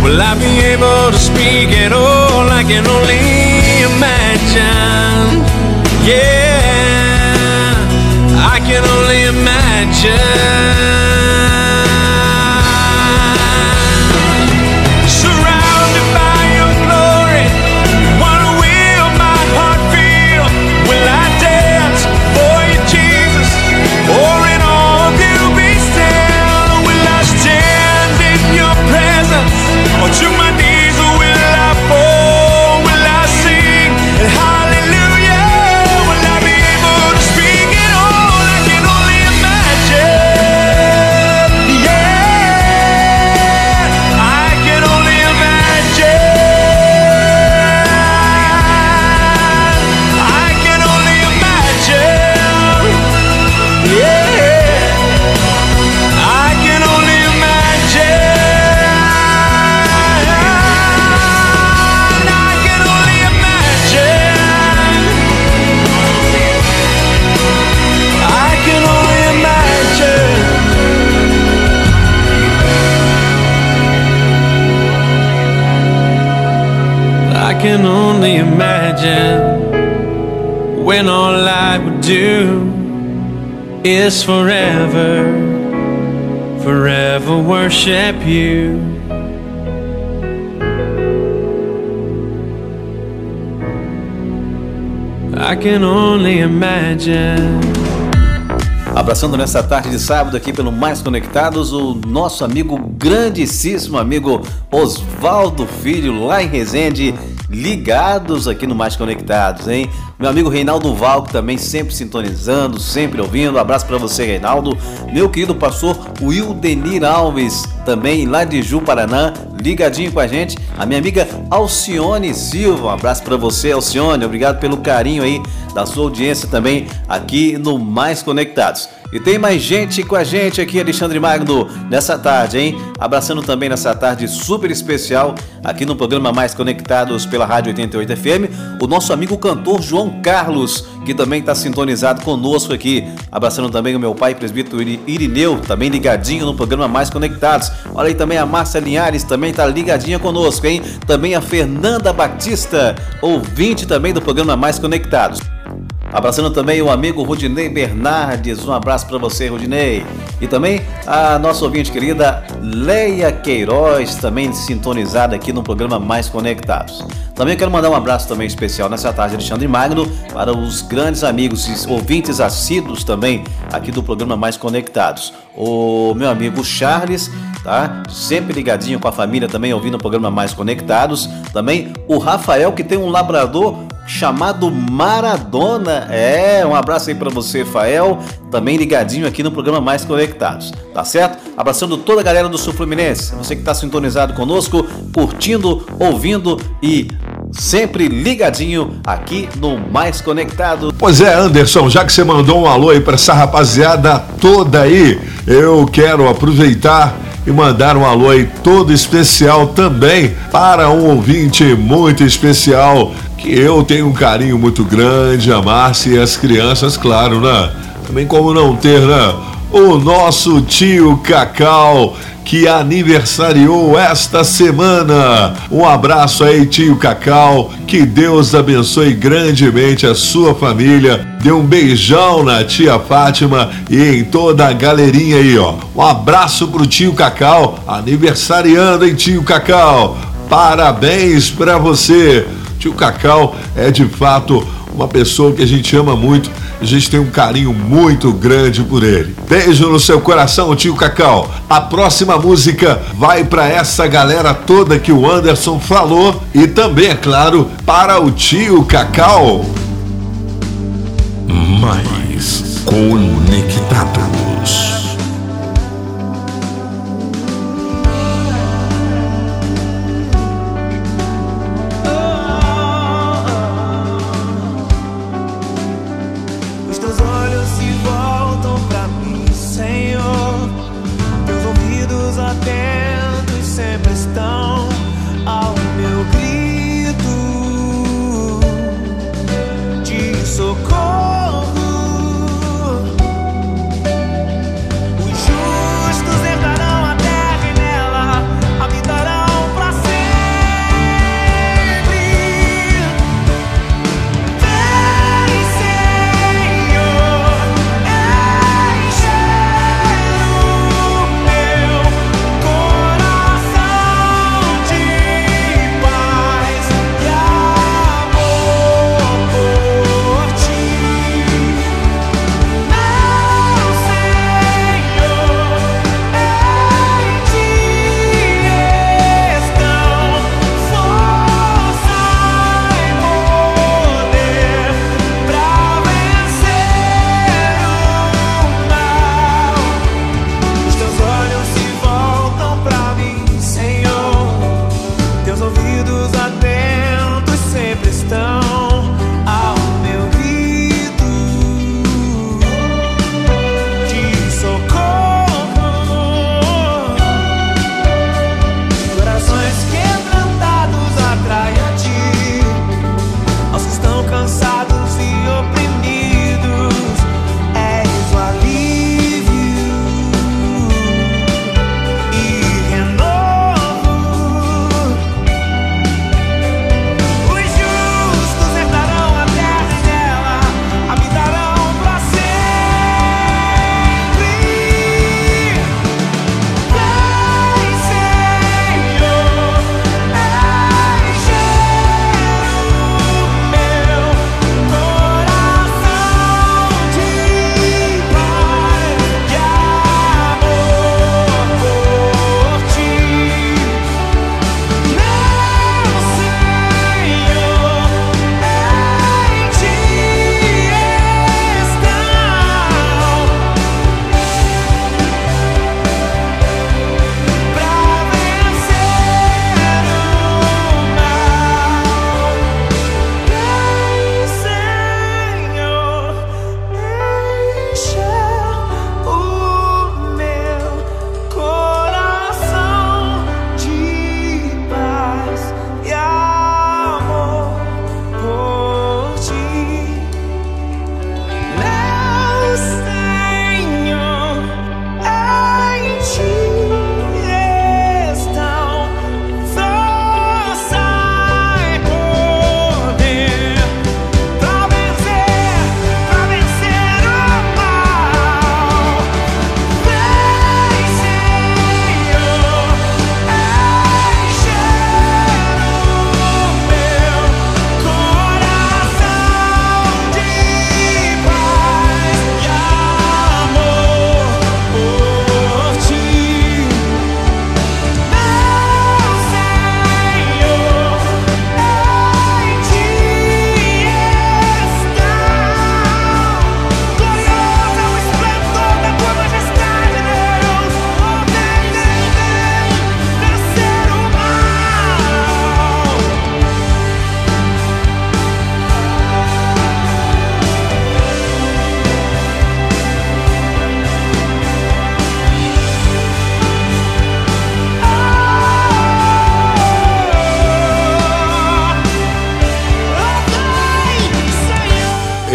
[SPEAKER 16] Will I be able to speak at all? I can only imagine. Yeah, I can only imagine. Can only imagine when all I would do is forever, forever worship you. I can only imagine.
[SPEAKER 4] Abraçando nessa tarde de sábado aqui pelo Mais Conectados, o nosso amigo, grandíssimo amigo Oswaldo Filho, lá em Resende, ligados aqui no Mais Conectados, hein? Meu amigo Reinaldo Valco também sempre sintonizando, sempre ouvindo. abraço para você, Reinaldo. Meu querido pastor Wildenir Alves, também lá de Ju, Paraná, ligadinho com a gente. A minha amiga Alcione Silva, um abraço para você, Alcione. Obrigado pelo carinho aí da sua audiência também aqui no Mais Conectados. E tem mais gente com a gente aqui, Alexandre Magno, nessa tarde, hein? Abraçando também nessa tarde super especial aqui no programa Mais Conectados pela Rádio 88 FM, o nosso amigo cantor João Carlos, que também está sintonizado conosco aqui. Abraçando também o meu pai, presbítero Irineu, também ligadinho no programa Mais Conectados. Olha aí também a Márcia Linhares, também está ligadinha conosco, hein? Também a Fernanda Batista, ouvinte também do programa Mais Conectados. Abraçando também o amigo Rudinei Bernardes, um abraço para você, Rudinei. E também a nossa ouvinte querida Leia Queiroz, também sintonizada aqui no programa Mais Conectados. Também quero mandar um abraço também especial nessa tarde, Alexandre Magno, para os grandes amigos e ouvintes assíduos também aqui do programa Mais Conectados. O meu amigo Charles, tá? Sempre ligadinho com a família também ouvindo o programa Mais Conectados. Também o Rafael, que tem um labrador chamado Maradona. É, um abraço aí para você, Fael, também ligadinho aqui no programa Mais Conectados, tá certo? Abraçando toda a galera do Sul Fluminense, você que está sintonizado conosco, curtindo, ouvindo e sempre ligadinho aqui no Mais Conectado.
[SPEAKER 1] Pois é, Anderson, já que você mandou um alô aí para essa rapaziada toda aí, eu quero aproveitar e mandar um alô aí todo especial também para um ouvinte muito especial que eu tenho um carinho muito grande, a Márcia e as crianças, claro, né? Também como não ter, né? O nosso tio Cacau, que aniversariou esta semana. Um abraço aí, tio Cacau. Que Deus abençoe grandemente a sua família. Dê um beijão na tia Fátima e em toda a galerinha aí, ó. Um abraço pro tio Cacau, aniversariando, hein, tio Cacau. Parabéns para você. Tio Cacau é de fato uma pessoa que a gente ama muito, a gente tem um carinho muito grande por ele. Beijo no seu coração, tio Cacau. A próxima música vai para essa galera toda que o Anderson falou e também, é claro, para o tio Cacau.
[SPEAKER 2] Mais conectados.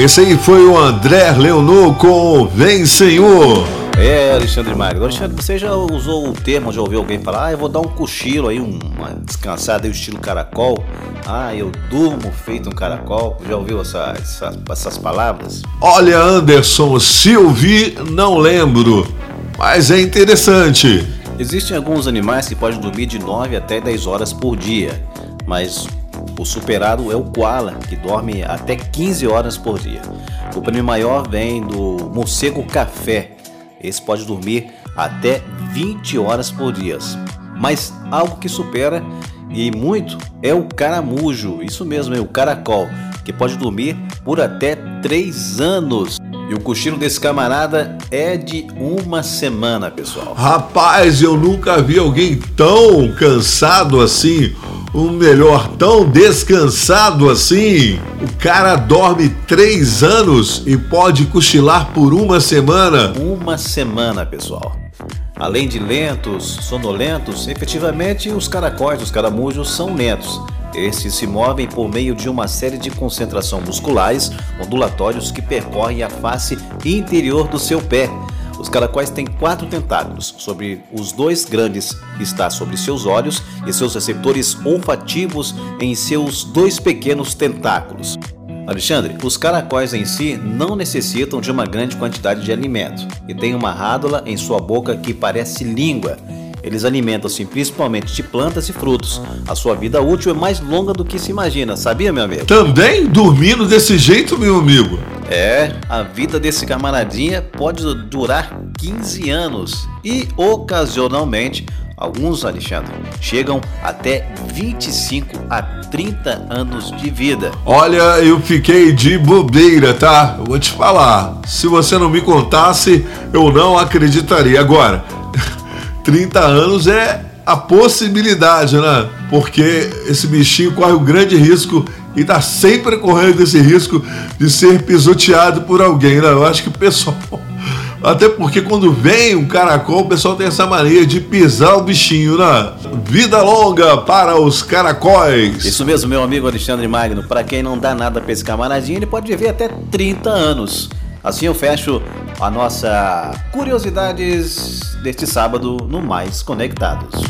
[SPEAKER 1] Esse aí foi o André Leonor com Vem Senhor.
[SPEAKER 4] É, Alexandre Magno. Alexandre, você já usou o termo, já ouviu alguém falar, ah, eu vou dar um cochilo aí, uma descansada aí, estilo caracol. Ah, eu durmo feito um caracol. Já ouviu essa, essa, essas palavras?
[SPEAKER 1] Olha, Anderson, se ouvi, não lembro. Mas é interessante.
[SPEAKER 4] Existem alguns animais que podem dormir de 9 até 10 horas por dia, mas o superado é o koala, que dorme até 15 horas por dia. O prêmio maior vem do morcego café. Esse pode dormir até 20 horas por dia. Mas algo que supera e muito é o caramujo, isso mesmo, é o caracol, que pode dormir por até 3 anos. E o cochilo desse camarada é de uma semana, pessoal.
[SPEAKER 1] Rapaz, eu nunca vi alguém tão cansado assim. Um melhor, tão descansado assim. O cara dorme três anos e pode cochilar por uma semana.
[SPEAKER 4] Uma semana, pessoal. Além de lentos, sonolentos, efetivamente os caracóis, os caramujos são lentos. Estes se movem por meio de uma série de concentração musculares ondulatórios que percorrem a face interior do seu pé. Os caracóis têm quatro tentáculos. Sobre os dois grandes está sobre seus olhos e seus receptores olfativos em seus dois pequenos tentáculos. Alexandre, os caracóis em si não necessitam de uma grande quantidade de alimento e têm uma rádula em sua boca que parece língua. Eles alimentam-se principalmente de plantas e frutos. A sua vida útil é mais longa do que se imagina, sabia, meu amigo?
[SPEAKER 1] Também dormindo desse jeito, meu amigo?
[SPEAKER 4] É, a vida desse camaradinha pode durar 15 anos e ocasionalmente Alguns, Alexandre, chegam até 25 a 30 anos de vida.
[SPEAKER 1] Olha, eu fiquei de bobeira, tá? Eu vou te falar. Se você não me contasse, eu não acreditaria. Agora, 30 anos é a possibilidade, né? Porque esse bichinho corre o grande risco e está sempre correndo esse risco de ser pisoteado por alguém, né? Eu acho que o pessoal. Até porque quando vem um caracol, o pessoal tem essa mania de pisar o bichinho, né? Vida longa para os caracóis.
[SPEAKER 4] Isso mesmo, meu amigo Alexandre Magno. Para quem não dá nada para esse camaradinho, ele pode viver até 30 anos. Assim eu fecho a nossa curiosidades deste sábado no Mais Conectados.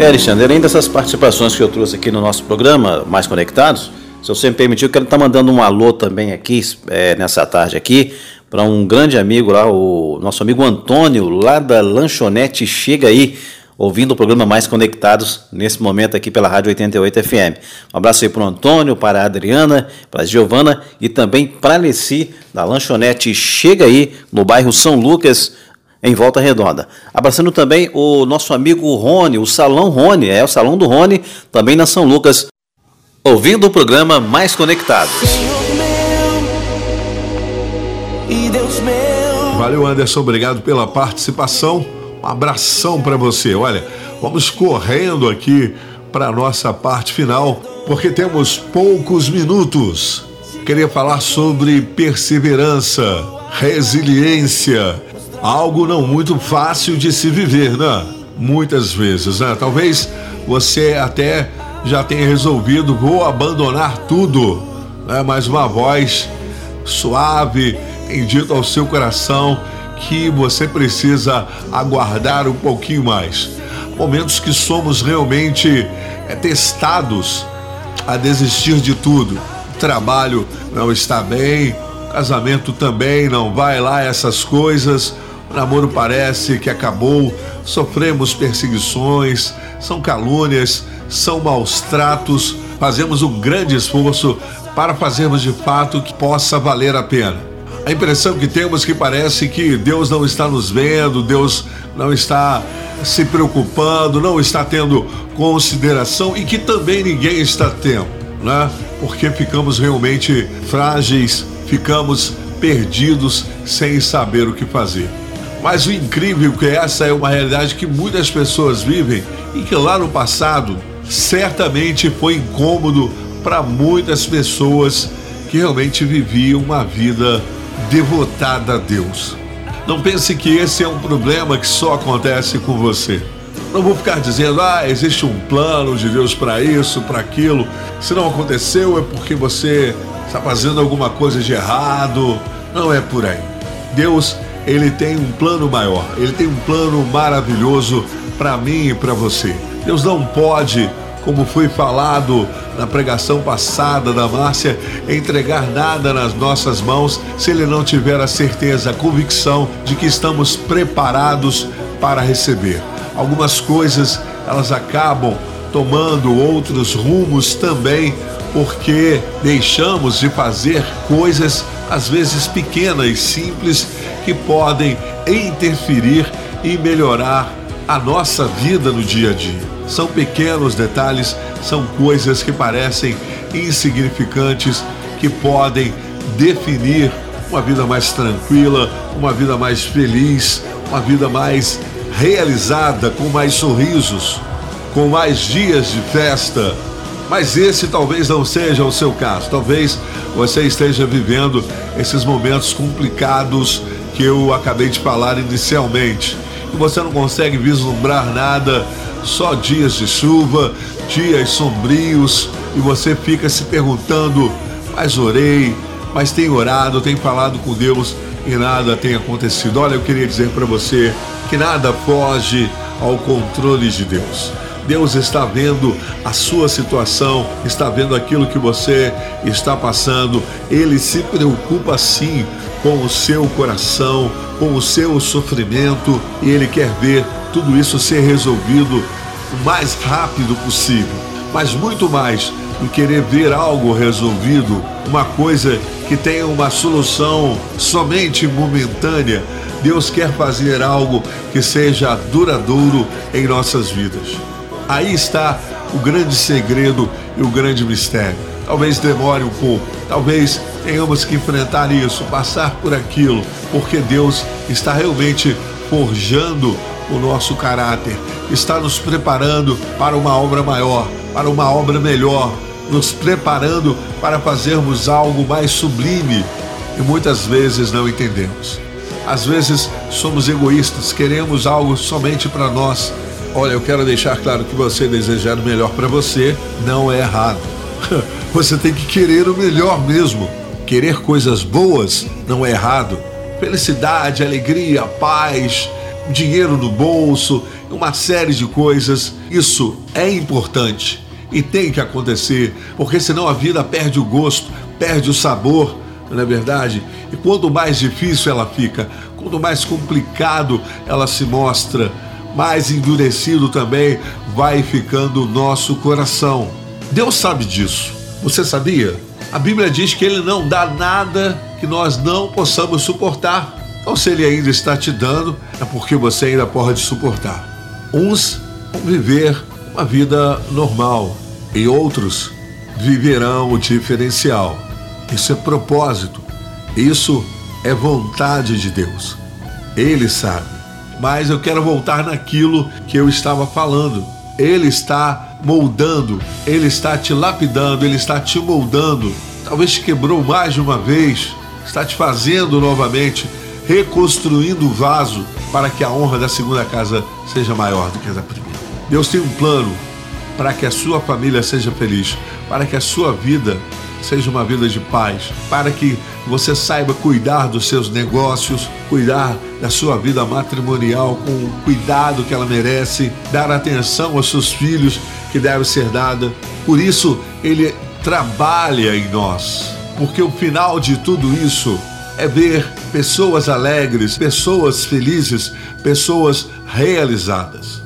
[SPEAKER 4] É, Alexandre, além dessas participações que eu trouxe aqui no nosso programa, Mais Conectados, se você me permitir, eu quero estar mandando um alô também aqui, é, nessa tarde aqui, para um grande amigo lá, o nosso amigo Antônio, lá da Lanchonete Chega Aí, ouvindo o programa Mais Conectados, nesse momento aqui pela Rádio 88 FM. Um abraço aí para o Antônio, para a Adriana, para a Giovana e também para a da Lanchonete Chega Aí, no bairro São Lucas, em Volta Redonda. Abraçando também o nosso amigo Rony, o Salão Rony, é o Salão do Rony, também na São Lucas, ouvindo o programa Mais Conectados.
[SPEAKER 1] Valeu, Anderson. Obrigado pela participação. Um abração para você. Olha, vamos correndo aqui para nossa parte final, porque temos poucos minutos. Queria falar sobre perseverança, resiliência, algo não muito fácil de se viver, né? Muitas vezes, né? Talvez você até já tenha resolvido, vou abandonar tudo, né? Mas uma voz suave tem dito ao seu coração que você precisa aguardar um pouquinho mais. Momentos que somos realmente é, testados a desistir de tudo. O trabalho não está bem, o casamento também não vai lá, essas coisas. Namoro parece que acabou, sofremos perseguições, são calúnias, são maus tratos. Fazemos um grande esforço para fazermos de fato que possa valer a pena. A impressão que temos que parece que Deus não está nos vendo, Deus não está se preocupando, não está tendo consideração e que também ninguém está tendo, né? Porque ficamos realmente frágeis, ficamos perdidos sem saber o que fazer. Mas o incrível é que essa é uma realidade que muitas pessoas vivem e que lá no passado certamente foi incômodo para muitas pessoas que realmente viviam uma vida devotada a Deus. Não pense que esse é um problema que só acontece com você. Não vou ficar dizendo, ah, existe um plano de Deus para isso, para aquilo. Se não aconteceu é porque você está fazendo alguma coisa de errado. Não é por aí. Deus, ele tem um plano maior. Ele tem um plano maravilhoso para mim e para você. Deus não pode, como foi falado na pregação passada da Márcia, entregar nada nas nossas mãos se ele não tiver a certeza, a convicção de que estamos preparados para receber. Algumas coisas elas acabam tomando outros rumos também porque deixamos de fazer coisas às vezes pequenas, simples, que podem interferir e melhorar a nossa vida no dia a dia. São pequenos detalhes, são coisas que parecem insignificantes, que podem definir uma vida mais tranquila, uma vida mais feliz, uma vida mais realizada, com mais sorrisos, com mais dias de festa. Mas esse talvez não seja o seu caso. Talvez você esteja vivendo esses momentos complicados que eu acabei de falar inicialmente. E você não consegue vislumbrar nada só dias de chuva, dias sombrios, e você fica se perguntando: mas orei, mas tem orado, tem falado com Deus e nada tem acontecido. Olha, eu queria dizer para você que nada foge ao controle de Deus. Deus está vendo a sua situação, está vendo aquilo que você está passando. Ele se preocupa sim com o seu coração, com o seu sofrimento e ele quer ver tudo isso ser resolvido o mais rápido possível. Mas muito mais do querer ver algo resolvido, uma coisa que tenha uma solução somente momentânea, Deus quer fazer algo que seja duradouro em nossas vidas. Aí está o grande segredo e o grande mistério. Talvez demore um pouco, talvez tenhamos que enfrentar isso, passar por aquilo, porque Deus está realmente forjando o nosso caráter, está nos preparando para uma obra maior, para uma obra melhor, nos preparando para fazermos algo mais sublime e muitas vezes não entendemos. Às vezes somos egoístas, queremos algo somente para nós. Olha, eu quero deixar claro que você desejar o melhor para você não é errado. Você tem que querer o melhor mesmo. Querer coisas boas não é errado. Felicidade, alegria, paz, dinheiro no bolso, uma série de coisas. Isso é importante e tem que acontecer, porque senão a vida perde o gosto, perde o sabor, não é verdade? E quanto mais difícil ela fica, quanto mais complicado ela se mostra, mais endurecido também vai ficando o nosso coração. Deus sabe disso. Você sabia? A Bíblia diz que Ele não dá nada que nós não possamos suportar. Então, se Ele ainda está te dando, é porque você ainda pode suportar. Uns vão viver uma vida normal e outros viverão o diferencial. Isso é propósito, isso é vontade de Deus. Ele sabe. Mas eu quero voltar naquilo que eu estava falando. Ele está moldando, ele está te lapidando, ele está te moldando. Talvez te quebrou mais de uma vez, está te fazendo novamente, reconstruindo o vaso para que a honra da segunda casa seja maior do que a da primeira. Deus tem um plano para que a sua família seja feliz, para que a sua vida seja uma vida de paz, para que você saiba cuidar dos seus negócios, cuidar da sua vida matrimonial com o cuidado que ela merece, dar atenção aos seus filhos que deve ser dada. Por isso, ele trabalha em nós, porque o final de tudo isso é ver pessoas alegres, pessoas felizes, pessoas realizadas.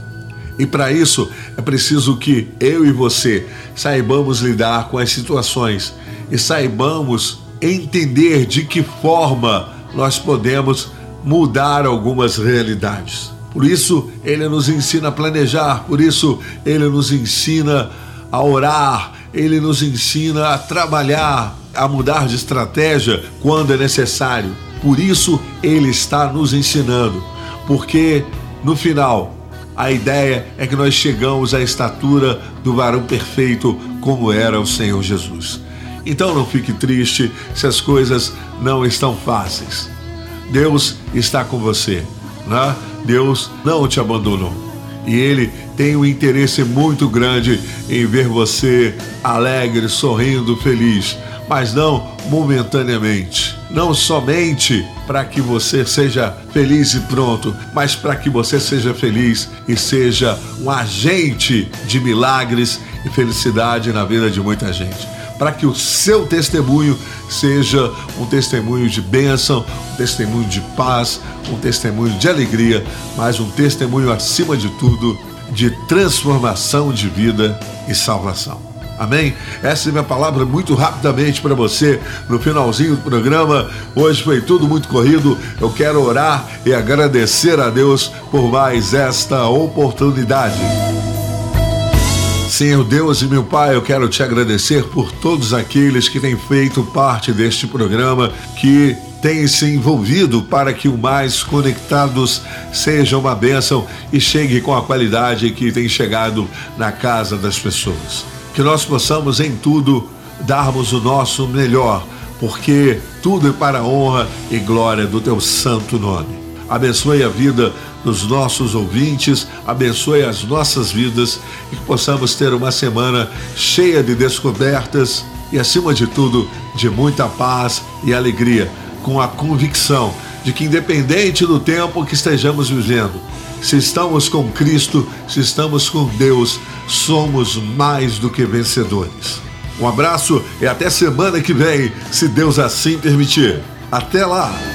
[SPEAKER 1] E para isso é preciso que eu e você saibamos lidar com as situações e saibamos entender de que forma nós podemos mudar algumas realidades. Por isso, ele nos ensina a planejar, por isso, ele nos ensina a orar, ele nos ensina a trabalhar, a mudar de estratégia quando é necessário. Por isso, ele está nos ensinando, porque no final, a ideia é que nós chegamos à estatura do varão perfeito, como era o Senhor Jesus. Então não fique triste se as coisas não estão fáceis. Deus está com você, né? Deus não te abandonou. E Ele tem um interesse muito grande em ver você alegre, sorrindo, feliz, mas não momentaneamente. Não somente para que você seja feliz e pronto, mas para que você seja feliz e seja um agente de milagres e felicidade na vida de muita gente para que o seu testemunho seja um testemunho de bênção, um testemunho de paz, um testemunho de alegria, mas um testemunho acima de tudo de transformação de vida e salvação. Amém? Essa é minha palavra muito rapidamente para você no finalzinho do programa. Hoje foi tudo muito corrido. Eu quero orar e agradecer a Deus por mais esta oportunidade. Senhor Deus e meu Pai, eu quero te agradecer por todos aqueles que têm feito parte deste programa, que têm se envolvido para que o mais conectados seja uma bênção e chegue com a qualidade que tem chegado na casa das pessoas. Que nós possamos em tudo darmos o nosso melhor, porque tudo é para a honra e glória do teu santo nome. Abençoe a vida dos nossos ouvintes, abençoe as nossas vidas e que possamos ter uma semana cheia de descobertas e, acima de tudo, de muita paz e alegria, com a convicção de que, independente do tempo que estejamos vivendo, se estamos com Cristo, se estamos com Deus, somos mais do que vencedores. Um abraço e até semana que vem, se Deus assim permitir. Até lá!